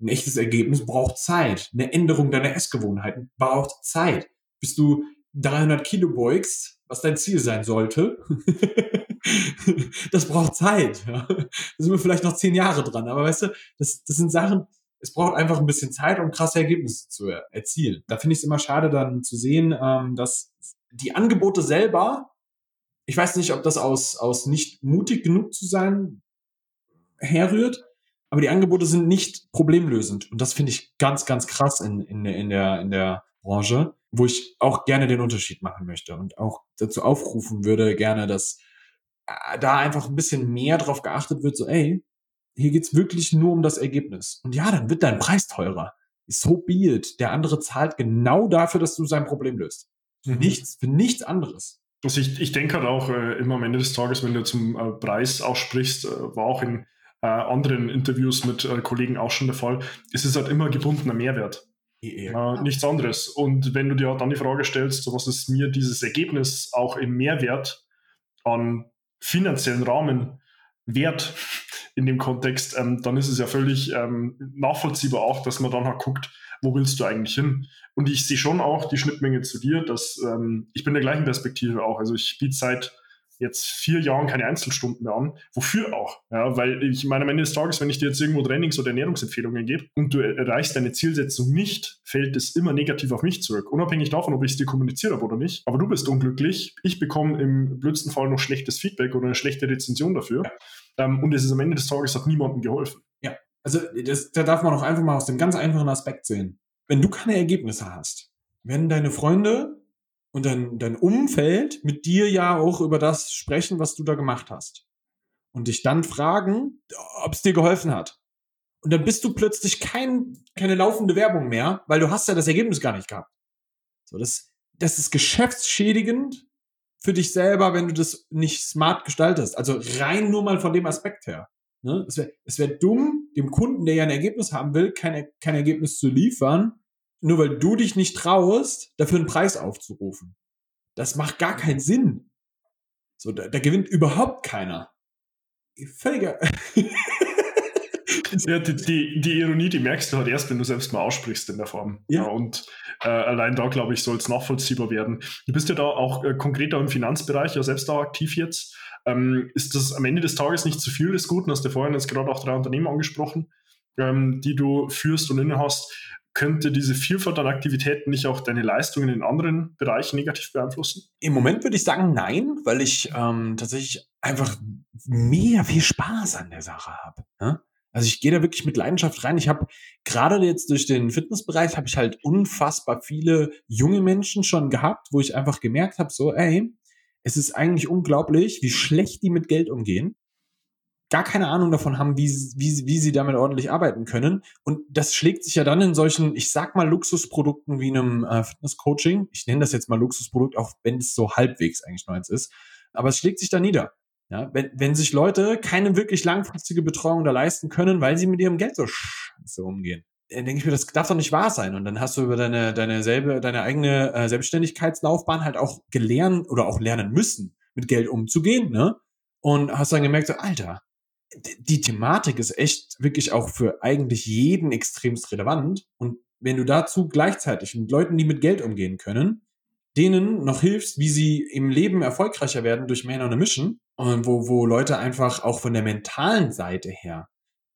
Ein echtes Ergebnis braucht Zeit. Eine Änderung deiner Essgewohnheiten braucht Zeit. Bis du 300 Kilo beugst, was dein Ziel sein sollte, das braucht Zeit. Ja. Da sind wir vielleicht noch zehn Jahre dran. Aber weißt du, das, das sind Sachen, es braucht einfach ein bisschen Zeit, um krasse Ergebnisse zu erzielen. Da finde ich es immer schade dann zu sehen, ähm, dass die Angebote selber, ich weiß nicht, ob das aus, aus nicht mutig genug zu sein herrührt, aber die Angebote sind nicht problemlösend. Und das finde ich ganz, ganz krass in, in, in, der, in der Branche, wo ich auch gerne den Unterschied machen möchte und auch dazu aufrufen würde, gerne, dass äh, da einfach ein bisschen mehr drauf geachtet wird, so, ey, hier geht's wirklich nur um das Ergebnis. Und ja, dann wird dein Preis teurer. So be it. Der andere zahlt genau dafür, dass du sein Problem löst. Mhm. Nichts, für nichts anderes. Also ich, ich denke halt auch äh, immer am Ende des Tages, wenn du zum äh, Preis aussprichst, äh, war auch in äh, anderen Interviews mit äh, Kollegen auch schon der Fall, ist es halt immer gebundener Mehrwert. Äh, nichts anderes. Und wenn du dir dann die Frage stellst, so was ist mir dieses Ergebnis auch im Mehrwert an finanziellen Rahmen wert in dem Kontext, ähm, dann ist es ja völlig ähm, nachvollziehbar auch, dass man dann halt guckt, wo willst du eigentlich hin? Und ich sehe schon auch die Schnittmenge zu dir, dass ähm, ich bin der gleichen Perspektive auch. Also ich biete seit jetzt vier Jahren keine Einzelstunden mehr an. Wofür auch? Ja, weil ich meine, am Ende des Tages, wenn ich dir jetzt irgendwo Trainings- oder Ernährungsempfehlungen gebe und du erreichst deine Zielsetzung nicht, fällt es immer negativ auf mich zurück. Unabhängig davon, ob ich es dir kommuniziert habe oder nicht. Aber du bist unglücklich. Ich bekomme im blödsten Fall noch schlechtes Feedback oder eine schlechte Rezension dafür. Ähm, und es ist am Ende des Tages hat niemandem geholfen. Ja, also das, da darf man auch einfach mal aus dem ganz einfachen Aspekt sehen. Wenn du keine Ergebnisse hast, wenn deine Freunde und dein, dein Umfeld mit dir ja auch über das sprechen, was du da gemacht hast. Und dich dann fragen, ob es dir geholfen hat. Und dann bist du plötzlich kein, keine laufende Werbung mehr, weil du hast ja das Ergebnis gar nicht gehabt. So, das, das ist geschäftsschädigend für dich selber, wenn du das nicht smart gestaltest. Also rein nur mal von dem Aspekt her. Ne? Es wäre es wär dumm, dem Kunden, der ja ein Ergebnis haben will, kein, kein Ergebnis zu liefern, nur weil du dich nicht traust, dafür einen Preis aufzurufen. Das macht gar keinen Sinn. So, da, da gewinnt überhaupt keiner. Völliger. ja, die, die, die, Ironie, die merkst du halt erst, wenn du selbst mal aussprichst in der Form. Ja. ja und äh, allein da, glaube ich, soll es nachvollziehbar werden. Du bist ja da auch äh, konkreter im Finanzbereich, ja selbst da aktiv jetzt. Ähm, ist das am Ende des Tages nicht zu viel des Guten? Hast du vorhin jetzt gerade auch drei Unternehmen angesprochen, ähm, die du führst und inne hast könnte diese Vielfalt an Aktivitäten nicht auch deine Leistungen in anderen Bereichen negativ beeinflussen? Im Moment würde ich sagen nein, weil ich ähm, tatsächlich einfach mega viel Spaß an der Sache habe. Ne? Also ich gehe da wirklich mit Leidenschaft rein. Ich habe gerade jetzt durch den Fitnessbereich habe ich halt unfassbar viele junge Menschen schon gehabt, wo ich einfach gemerkt habe, so ey, es ist eigentlich unglaublich, wie schlecht die mit Geld umgehen gar keine Ahnung davon haben, wie, wie, wie sie damit ordentlich arbeiten können. Und das schlägt sich ja dann in solchen, ich sag mal, Luxusprodukten wie einem äh, Fitness-Coaching. Ich nenne das jetzt mal Luxusprodukt, auch wenn es so halbwegs eigentlich nur eins ist. Aber es schlägt sich da nieder. Ja, wenn, wenn sich Leute keine wirklich langfristige Betreuung da leisten können, weil sie mit ihrem Geld so scheiße umgehen. Dann denke ich mir, das darf doch nicht wahr sein. Und dann hast du über deine, deine selbe, deine eigene äh, Selbstständigkeitslaufbahn halt auch gelernt oder auch lernen müssen, mit Geld umzugehen, ne? Und hast dann gemerkt, so, Alter, die Thematik ist echt wirklich auch für eigentlich jeden extremst relevant. Und wenn du dazu gleichzeitig mit Leuten, die mit Geld umgehen können, denen noch hilfst, wie sie im Leben erfolgreicher werden durch Man on a Mission, und wo, wo Leute einfach auch von der mentalen Seite her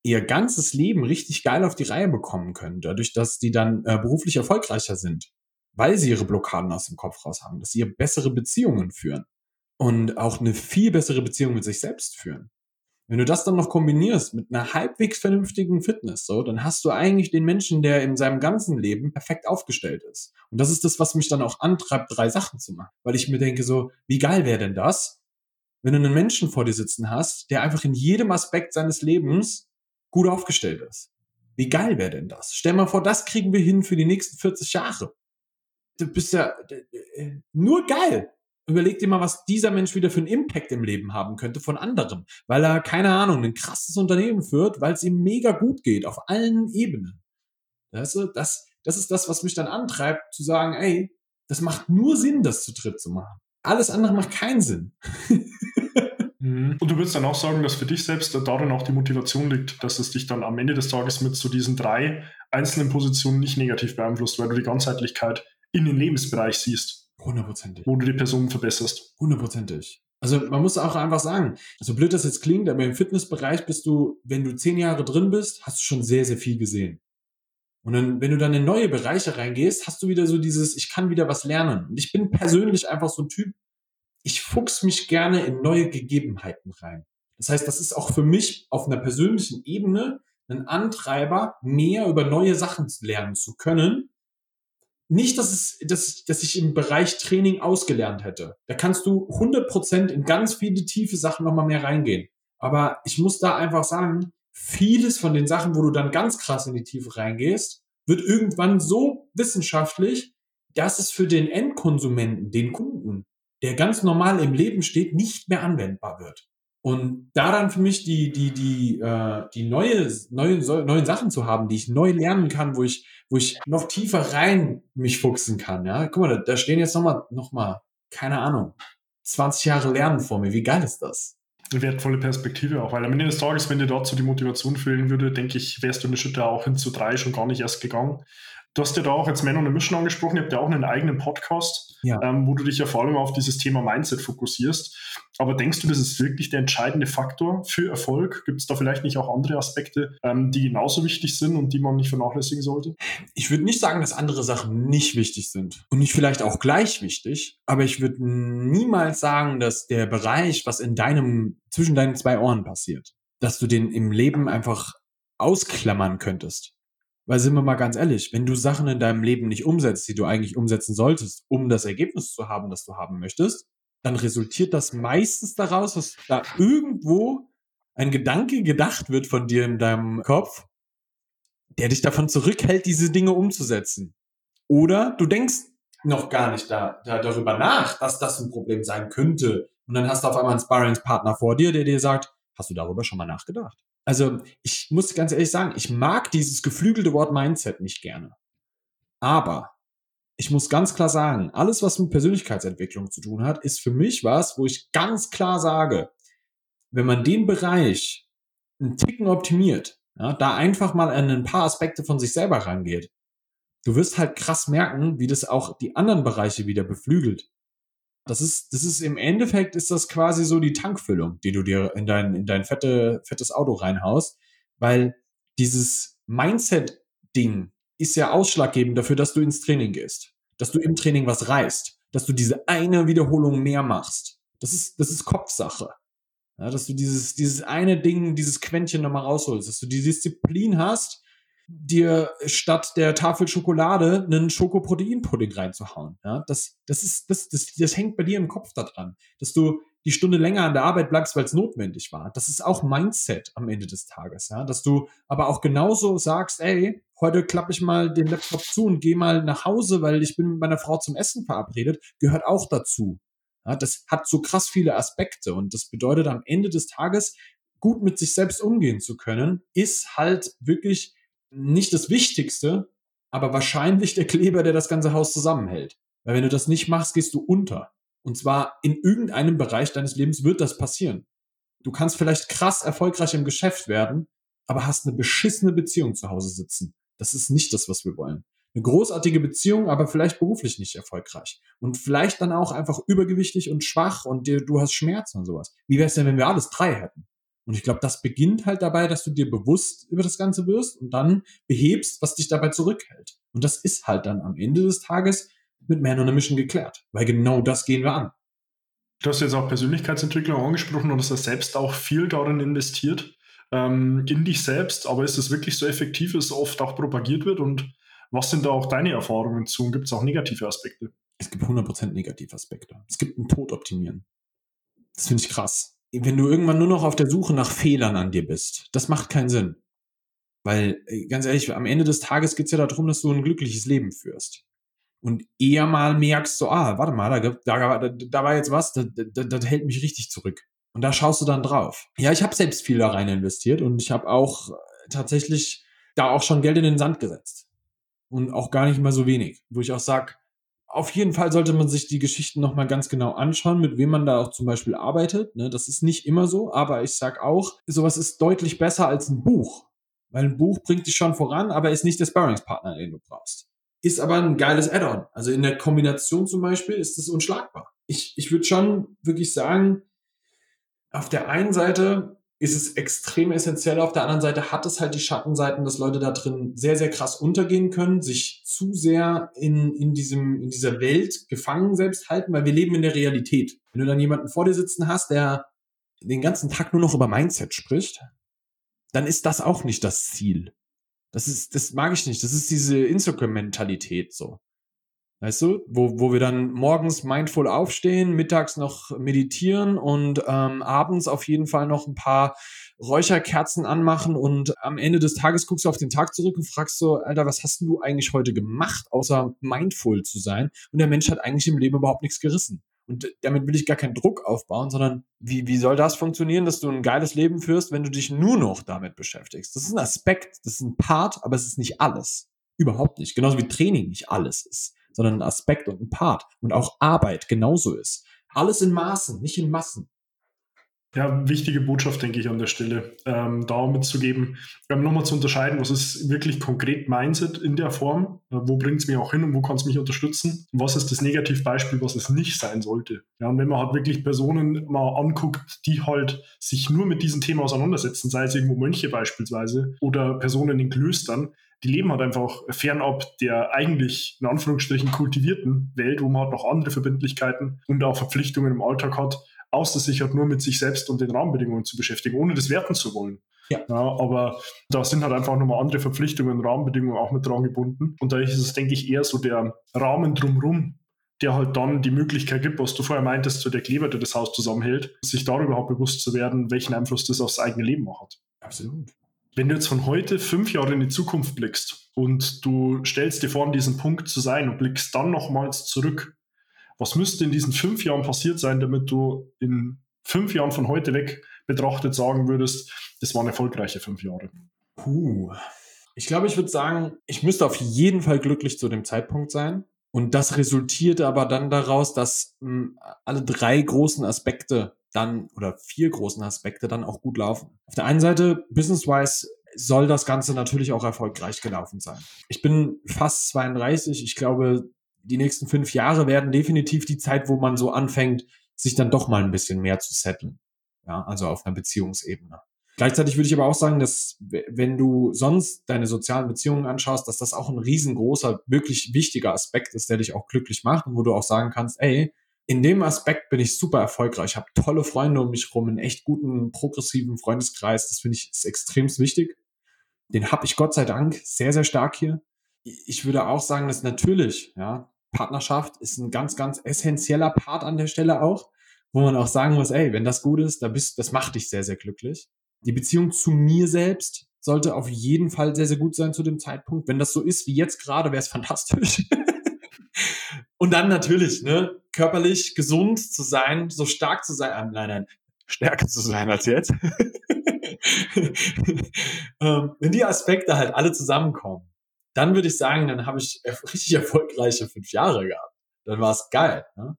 ihr ganzes Leben richtig geil auf die Reihe bekommen können, dadurch, dass die dann äh, beruflich erfolgreicher sind, weil sie ihre Blockaden aus dem Kopf raus haben, dass sie bessere Beziehungen führen und auch eine viel bessere Beziehung mit sich selbst führen. Wenn du das dann noch kombinierst mit einer halbwegs vernünftigen Fitness, so, dann hast du eigentlich den Menschen, der in seinem ganzen Leben perfekt aufgestellt ist. Und das ist das, was mich dann auch antreibt, drei Sachen zu machen. Weil ich mir denke so, wie geil wäre denn das, wenn du einen Menschen vor dir sitzen hast, der einfach in jedem Aspekt seines Lebens gut aufgestellt ist. Wie geil wäre denn das? Stell mal vor, das kriegen wir hin für die nächsten 40 Jahre. Du bist ja äh, nur geil überleg dir mal, was dieser Mensch wieder für einen Impact im Leben haben könnte von anderen, weil er, keine Ahnung, ein krasses Unternehmen führt, weil es ihm mega gut geht, auf allen Ebenen. Weißt du, das, das ist das, was mich dann antreibt, zu sagen, ey, das macht nur Sinn, das zu dritt zu machen. Alles andere macht keinen Sinn. Mhm. Und du würdest dann auch sagen, dass für dich selbst darin auch die Motivation liegt, dass es dich dann am Ende des Tages mit so diesen drei einzelnen Positionen nicht negativ beeinflusst, weil du die Ganzheitlichkeit in den Lebensbereich siehst. Hundertprozentig. Wo du die Person verbesserst. Hundertprozentig. Also man muss auch einfach sagen, so blöd das jetzt klingt, aber im Fitnessbereich bist du, wenn du zehn Jahre drin bist, hast du schon sehr, sehr viel gesehen. Und dann, wenn du dann in neue Bereiche reingehst, hast du wieder so dieses, ich kann wieder was lernen. Und ich bin persönlich einfach so ein Typ, ich fuchs mich gerne in neue Gegebenheiten rein. Das heißt, das ist auch für mich auf einer persönlichen Ebene ein Antreiber, mehr über neue Sachen lernen zu können, nicht, dass, es, dass, dass ich im Bereich Training ausgelernt hätte. Da kannst du 100% in ganz viele tiefe Sachen nochmal mehr reingehen. Aber ich muss da einfach sagen, vieles von den Sachen, wo du dann ganz krass in die Tiefe reingehst, wird irgendwann so wissenschaftlich, dass es für den Endkonsumenten, den Kunden, der ganz normal im Leben steht, nicht mehr anwendbar wird. Und da dann für mich die, die, die, äh, die neue, neue, neuen Sachen zu haben, die ich neu lernen kann, wo ich, wo ich noch tiefer rein mich fuchsen kann, ja. Guck mal, da, da stehen jetzt nochmal, noch mal, keine Ahnung, 20 Jahre Lernen vor mir. Wie geil ist das? wertvolle Perspektive auch, weil am Ende des Tages, wenn dir dazu die Motivation fehlen würde, denke ich, wärst du eine Schritte auch hin zu drei schon gar nicht erst gegangen. Du hast ja da auch jetzt Man on a Mission angesprochen, ihr habt ja auch einen eigenen Podcast, ja. ähm, wo du dich ja vor allem auf dieses Thema Mindset fokussierst. Aber denkst du, das ist wirklich der entscheidende Faktor für Erfolg? Gibt es da vielleicht nicht auch andere Aspekte, ähm, die genauso wichtig sind und die man nicht vernachlässigen sollte? Ich würde nicht sagen, dass andere Sachen nicht wichtig sind und nicht vielleicht auch gleich wichtig, aber ich würde niemals sagen, dass der Bereich, was in deinem, zwischen deinen zwei Ohren passiert, dass du den im Leben einfach ausklammern könntest. Weil sind wir mal ganz ehrlich, wenn du Sachen in deinem Leben nicht umsetzt, die du eigentlich umsetzen solltest, um das Ergebnis zu haben, das du haben möchtest, dann resultiert das meistens daraus, dass da irgendwo ein Gedanke gedacht wird von dir in deinem Kopf, der dich davon zurückhält, diese Dinge umzusetzen. Oder du denkst noch gar nicht da, da darüber nach, dass das ein Problem sein könnte. Und dann hast du auf einmal einen Sparringspartner vor dir, der dir sagt, hast du darüber schon mal nachgedacht? Also ich muss ganz ehrlich sagen, ich mag dieses geflügelte Wort Mindset nicht gerne. Aber ich muss ganz klar sagen, alles, was mit Persönlichkeitsentwicklung zu tun hat, ist für mich was, wo ich ganz klar sage, wenn man den Bereich einen Ticken optimiert, ja, da einfach mal an ein paar Aspekte von sich selber rangeht, du wirst halt krass merken, wie das auch die anderen Bereiche wieder beflügelt. Das ist, das ist im Endeffekt ist das quasi so die Tankfüllung, die du dir in dein, in dein fette, fettes Auto reinhaust, weil dieses Mindset-Ding ist ja ausschlaggebend dafür, dass du ins Training gehst, dass du im Training was reißt, dass du diese eine Wiederholung mehr machst. Das ist, das ist Kopfsache. Ja, dass du dieses, dieses eine Ding, dieses Quäntchen nochmal rausholst, dass du die Disziplin hast, dir statt der Tafel Schokolade einen Schokoproteinpudding reinzuhauen. Ja, das, das ist, das, das, das hängt bei dir im Kopf da dran, dass du die Stunde länger an der Arbeit bleibst, weil es notwendig war. Das ist auch Mindset am Ende des Tages, ja, dass du aber auch genauso sagst, ey, heute klappe ich mal den Laptop zu und gehe mal nach Hause, weil ich bin mit meiner Frau zum Essen verabredet, gehört auch dazu. Ja, das hat so krass viele Aspekte und das bedeutet am Ende des Tages gut mit sich selbst umgehen zu können, ist halt wirklich nicht das Wichtigste, aber wahrscheinlich der Kleber, der das ganze Haus zusammenhält. Weil wenn du das nicht machst, gehst du unter. Und zwar in irgendeinem Bereich deines Lebens wird das passieren. Du kannst vielleicht krass erfolgreich im Geschäft werden, aber hast eine beschissene Beziehung zu Hause sitzen. Das ist nicht das, was wir wollen. Eine großartige Beziehung, aber vielleicht beruflich nicht erfolgreich. Und vielleicht dann auch einfach übergewichtig und schwach und dir, du hast Schmerzen und sowas. Wie wäre es denn, wenn wir alles drei hätten? Und ich glaube, das beginnt halt dabei, dass du dir bewusst über das Ganze wirst und dann behebst, was dich dabei zurückhält. Und das ist halt dann am Ende des Tages mit Man on a Mission geklärt, weil genau das gehen wir an. Du hast jetzt auch Persönlichkeitsentwicklung angesprochen und hast selbst auch viel darin investiert, ähm, in dich selbst. Aber ist es wirklich so effektiv, wie es oft auch propagiert wird? Und was sind da auch deine Erfahrungen zu? Und gibt es auch negative Aspekte? Es gibt 100% negative Aspekte. Es gibt ein Tod optimieren. Das finde ich krass wenn du irgendwann nur noch auf der Suche nach Fehlern an dir bist, das macht keinen Sinn. Weil, äh, ganz ehrlich, am Ende des Tages geht es ja darum, dass du ein glückliches Leben führst. Und eher mal merkst du, ah, warte mal, da, da, da war jetzt was, das, das, das hält mich richtig zurück. Und da schaust du dann drauf. Ja, ich habe selbst viel da rein investiert und ich habe auch äh, tatsächlich da auch schon Geld in den Sand gesetzt. Und auch gar nicht mal so wenig. Wo ich auch sag, auf jeden Fall sollte man sich die Geschichten nochmal ganz genau anschauen, mit wem man da auch zum Beispiel arbeitet. Ne? Das ist nicht immer so, aber ich sag auch, sowas ist deutlich besser als ein Buch. Weil ein Buch bringt dich schon voran, aber ist nicht der Sparringspartner, den du brauchst. Ist aber ein geiles Add-on. Also in der Kombination zum Beispiel ist es unschlagbar. Ich, ich würde schon wirklich sagen, auf der einen Seite ist es extrem essentiell. Auf der anderen Seite hat es halt die Schattenseiten, dass Leute da drin sehr, sehr krass untergehen können, sich zu sehr in, in, diesem, in dieser Welt gefangen selbst halten, weil wir leben in der Realität. Wenn du dann jemanden vor dir sitzen hast, der den ganzen Tag nur noch über Mindset spricht, dann ist das auch nicht das Ziel. Das ist, das mag ich nicht. Das ist diese Instagram-Mentalität so. Weißt du, wo, wo wir dann morgens mindful aufstehen, mittags noch meditieren und ähm, abends auf jeden Fall noch ein paar Räucherkerzen anmachen und am Ende des Tages guckst du auf den Tag zurück und fragst so, Alter, was hast du eigentlich heute gemacht, außer mindful zu sein? Und der Mensch hat eigentlich im Leben überhaupt nichts gerissen. Und damit will ich gar keinen Druck aufbauen, sondern wie, wie soll das funktionieren, dass du ein geiles Leben führst, wenn du dich nur noch damit beschäftigst? Das ist ein Aspekt, das ist ein Part, aber es ist nicht alles. Überhaupt nicht. Genauso wie Training nicht alles ist, sondern ein Aspekt und ein Part. Und auch Arbeit genauso ist. Alles in Maßen, nicht in Massen. Ja, wichtige Botschaft, denke ich, an der Stelle, ähm, da mitzugeben, ähm, nochmal zu unterscheiden, was ist wirklich konkret Mindset in der Form, äh, wo bringt es mich auch hin und wo kann es mich unterstützen, was ist das Negativbeispiel, was es nicht sein sollte. Ja, und wenn man halt wirklich Personen mal anguckt, die halt sich nur mit diesem Thema auseinandersetzen, sei es irgendwo Mönche beispielsweise oder Personen in Klöstern, die leben halt einfach fernab der eigentlich in Anführungsstrichen kultivierten Welt, wo man halt noch andere Verbindlichkeiten und auch Verpflichtungen im Alltag hat, außer sich halt nur mit sich selbst und den Rahmenbedingungen zu beschäftigen, ohne das werten zu wollen. Ja. ja. aber da sind halt einfach nochmal andere Verpflichtungen und Rahmenbedingungen auch mit dran gebunden. Und da ist es, denke ich, eher so der Rahmen drumherum, der halt dann die Möglichkeit gibt, was du vorher meintest, so der Kleber, der das Haus zusammenhält, sich darüber auch bewusst zu werden, welchen Einfluss das aufs eigene Leben auch hat. Absolut. Wenn du jetzt von heute fünf Jahre in die Zukunft blickst und du stellst dir vor, an diesem Punkt zu sein und blickst dann nochmals zurück, was müsste in diesen fünf Jahren passiert sein, damit du in fünf Jahren von heute weg betrachtet sagen würdest, das waren erfolgreiche fünf Jahre? Puh. Ich glaube, ich würde sagen, ich müsste auf jeden Fall glücklich zu dem Zeitpunkt sein. Und das resultierte aber dann daraus, dass mh, hm, alle drei großen Aspekte dann oder vier großen Aspekte dann auch gut laufen. Auf der einen Seite, business-wise, soll das Ganze natürlich auch erfolgreich gelaufen sein. Ich bin fast 32. Ich glaube, die nächsten fünf Jahre werden definitiv die Zeit, wo man so anfängt, sich dann doch mal ein bisschen mehr zu setteln. Ja, also auf einer Beziehungsebene. Gleichzeitig würde ich aber auch sagen, dass wenn du sonst deine sozialen Beziehungen anschaust, dass das auch ein riesengroßer, wirklich wichtiger Aspekt ist, der dich auch glücklich macht und wo du auch sagen kannst, ey, in dem Aspekt bin ich super erfolgreich, habe tolle Freunde um mich rum, einen echt guten, progressiven Freundeskreis. Das finde ich ist extrem wichtig. Den habe ich Gott sei Dank sehr, sehr stark hier. Ich würde auch sagen, dass natürlich, ja, Partnerschaft ist ein ganz, ganz essentieller Part an der Stelle auch, wo man auch sagen muss, ey, wenn das gut ist, da bist, das macht dich sehr, sehr glücklich. Die Beziehung zu mir selbst sollte auf jeden Fall sehr, sehr gut sein zu dem Zeitpunkt. Wenn das so ist wie jetzt gerade, wäre es fantastisch. Und dann natürlich, ne, körperlich gesund zu sein, so stark zu sein, äh, nein, nein, stärker zu sein als jetzt. ähm, wenn die Aspekte halt alle zusammenkommen, dann würde ich sagen, dann habe ich richtig erfolgreiche fünf Jahre gehabt. Dann war es geil. Ne?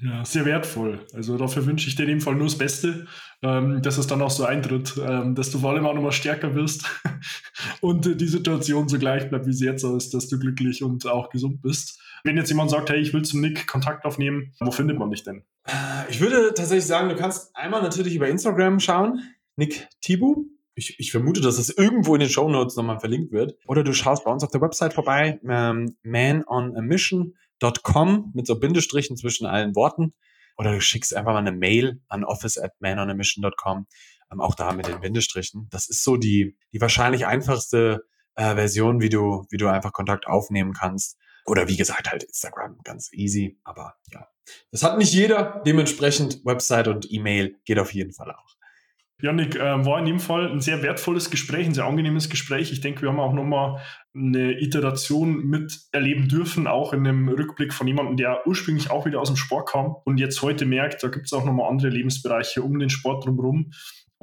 Ja, sehr wertvoll. Also dafür wünsche ich dir in dem Fall nur das Beste, ähm, dass es dann auch so eintritt, ähm, dass du vor allem auch nochmal stärker wirst und äh, die Situation so gleich bleibt, wie sie jetzt ist, dass du glücklich und auch gesund bist. Wenn jetzt jemand sagt, hey, ich will zum Nick Kontakt aufnehmen, wo findet man dich denn? Ich würde tatsächlich sagen, du kannst einmal natürlich über Instagram schauen, Nick Tibu, ich, ich vermute, dass es irgendwo in den Show Notes nochmal verlinkt wird. Oder du schaust bei uns auf der Website vorbei, ähm, manonamission.com mit so Bindestrichen zwischen allen Worten. Oder du schickst einfach mal eine Mail an office at manonamission.com, ähm, auch da mit den Bindestrichen. Das ist so die, die wahrscheinlich einfachste äh, Version, wie du, wie du einfach Kontakt aufnehmen kannst. Oder wie gesagt, halt Instagram, ganz easy. Aber ja, das hat nicht jeder. Dementsprechend Website und E-Mail geht auf jeden Fall auch. Janik, äh, war in dem Fall ein sehr wertvolles Gespräch, ein sehr angenehmes Gespräch. Ich denke, wir haben auch nochmal eine Iteration miterleben dürfen, auch in einem Rückblick von jemandem, der ursprünglich auch wieder aus dem Sport kam und jetzt heute merkt, da gibt es auch nochmal andere Lebensbereiche um den Sport drumherum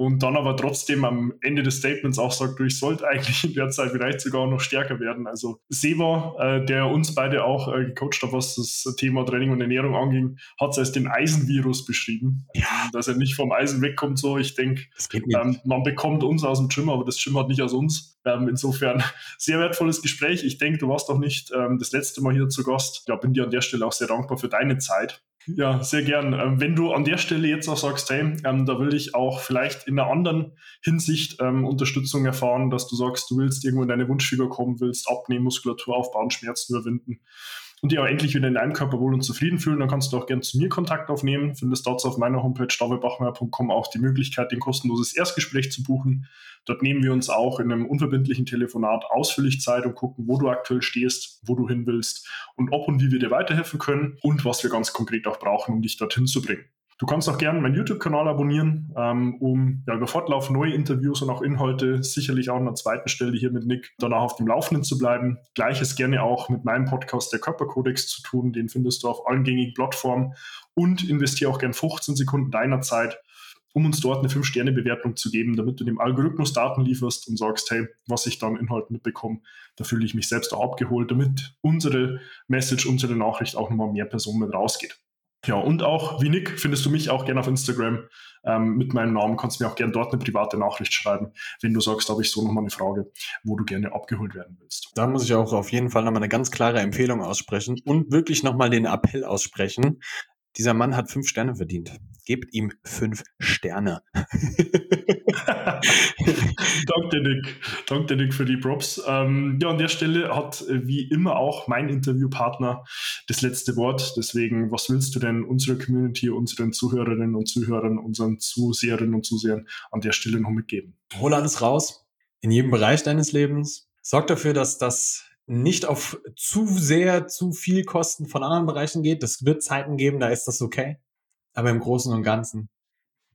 und dann aber trotzdem am Ende des Statements auch sagt, du, ich sollte eigentlich in der Zeit vielleicht sogar noch stärker werden. Also Seba, äh, der uns beide auch äh, gecoacht hat, was das Thema Training und Ernährung anging, hat es als den Eisenvirus beschrieben. Ja. Dass er nicht vom Eisen wegkommt, so. Ich denke, ähm, man bekommt uns aus dem Gym, aber das Gym hat nicht aus uns. Ähm, insofern sehr wertvolles Gespräch. Ich denke, du warst auch nicht ähm, das letzte Mal hier zu Gast. Ich bin dir an der Stelle auch sehr dankbar für deine Zeit. Ja, sehr gern. Ähm, wenn du an der Stelle jetzt auch sagst, hey, ähm, da will ich auch vielleicht in einer anderen Hinsicht ähm, Unterstützung erfahren, dass du sagst, du willst irgendwo in deine Wunschfigur kommen, willst abnehmen, Muskulatur aufbauen, Schmerzen überwinden und dich auch endlich wieder in deinem Körper wohl und zufrieden fühlen, dann kannst du auch gerne zu mir Kontakt aufnehmen. Findest dazu auf meiner Homepage davidbachmeier.com auch die Möglichkeit, ein kostenloses Erstgespräch zu buchen. Dort nehmen wir uns auch in einem unverbindlichen Telefonat ausführlich Zeit und gucken, wo du aktuell stehst, wo du hin willst und ob und wie wir dir weiterhelfen können und was wir ganz konkret auch brauchen, um dich dorthin zu bringen. Du kannst auch gerne meinen YouTube-Kanal abonnieren, ähm, um ja, über Fortlauf neue Interviews und auch Inhalte, sicherlich auch an der zweiten Stelle hier mit Nick, danach auf dem Laufenden zu bleiben. Gleiches gerne auch mit meinem Podcast, der Körperkodex, zu tun. Den findest du auf allen gängigen Plattformen und investiere auch gerne 15 Sekunden deiner Zeit, um uns dort eine 5-Sterne-Bewertung zu geben, damit du dem Algorithmus Daten lieferst und sagst, hey, was ich dann Inhalt mitbekomme, da fühle ich mich selbst auch abgeholt, damit unsere Message, unsere Nachricht auch nochmal mehr Personen mit rausgeht. Ja, und auch wie Nick findest du mich auch gerne auf Instagram ähm, mit meinem Namen. Kannst mir auch gerne dort eine private Nachricht schreiben, wenn du sagst, habe ich so nochmal eine Frage, wo du gerne abgeholt werden willst. Da muss ich auch auf jeden Fall nochmal eine ganz klare Empfehlung aussprechen und wirklich nochmal den Appell aussprechen. Dieser Mann hat fünf Sterne verdient. Gebt ihm fünf Sterne. Danke, Nick. Danke, Nick, für die Props. Ähm, ja, an der Stelle hat äh, wie immer auch mein Interviewpartner das letzte Wort. Deswegen, was willst du denn unserer Community, unseren Zuhörerinnen und Zuhörern, unseren Zuseherinnen und Zusehern an der Stelle noch mitgeben? Hol alles raus. In jedem Bereich deines Lebens. Sorg dafür, dass das nicht auf zu sehr, zu viel Kosten von anderen Bereichen geht. Das wird Zeiten geben, da ist das okay. Aber im Großen und Ganzen,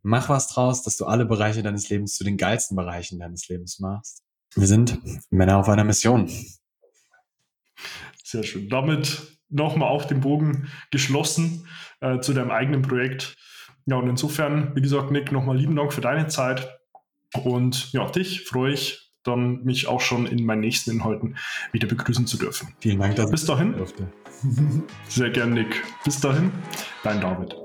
mach was draus, dass du alle Bereiche deines Lebens zu den geilsten Bereichen deines Lebens machst. Wir sind Männer auf einer Mission. Sehr schön. Damit nochmal auch den Bogen geschlossen äh, zu deinem eigenen Projekt. Ja, und insofern, wie gesagt, Nick, nochmal lieben Dank für deine Zeit. Und ja, dich freue ich dann mich auch schon in meinen nächsten Inhalten wieder begrüßen zu dürfen. Vielen Dank, dass Bis dahin. Sehr gern, Nick. Bis dahin, dein David.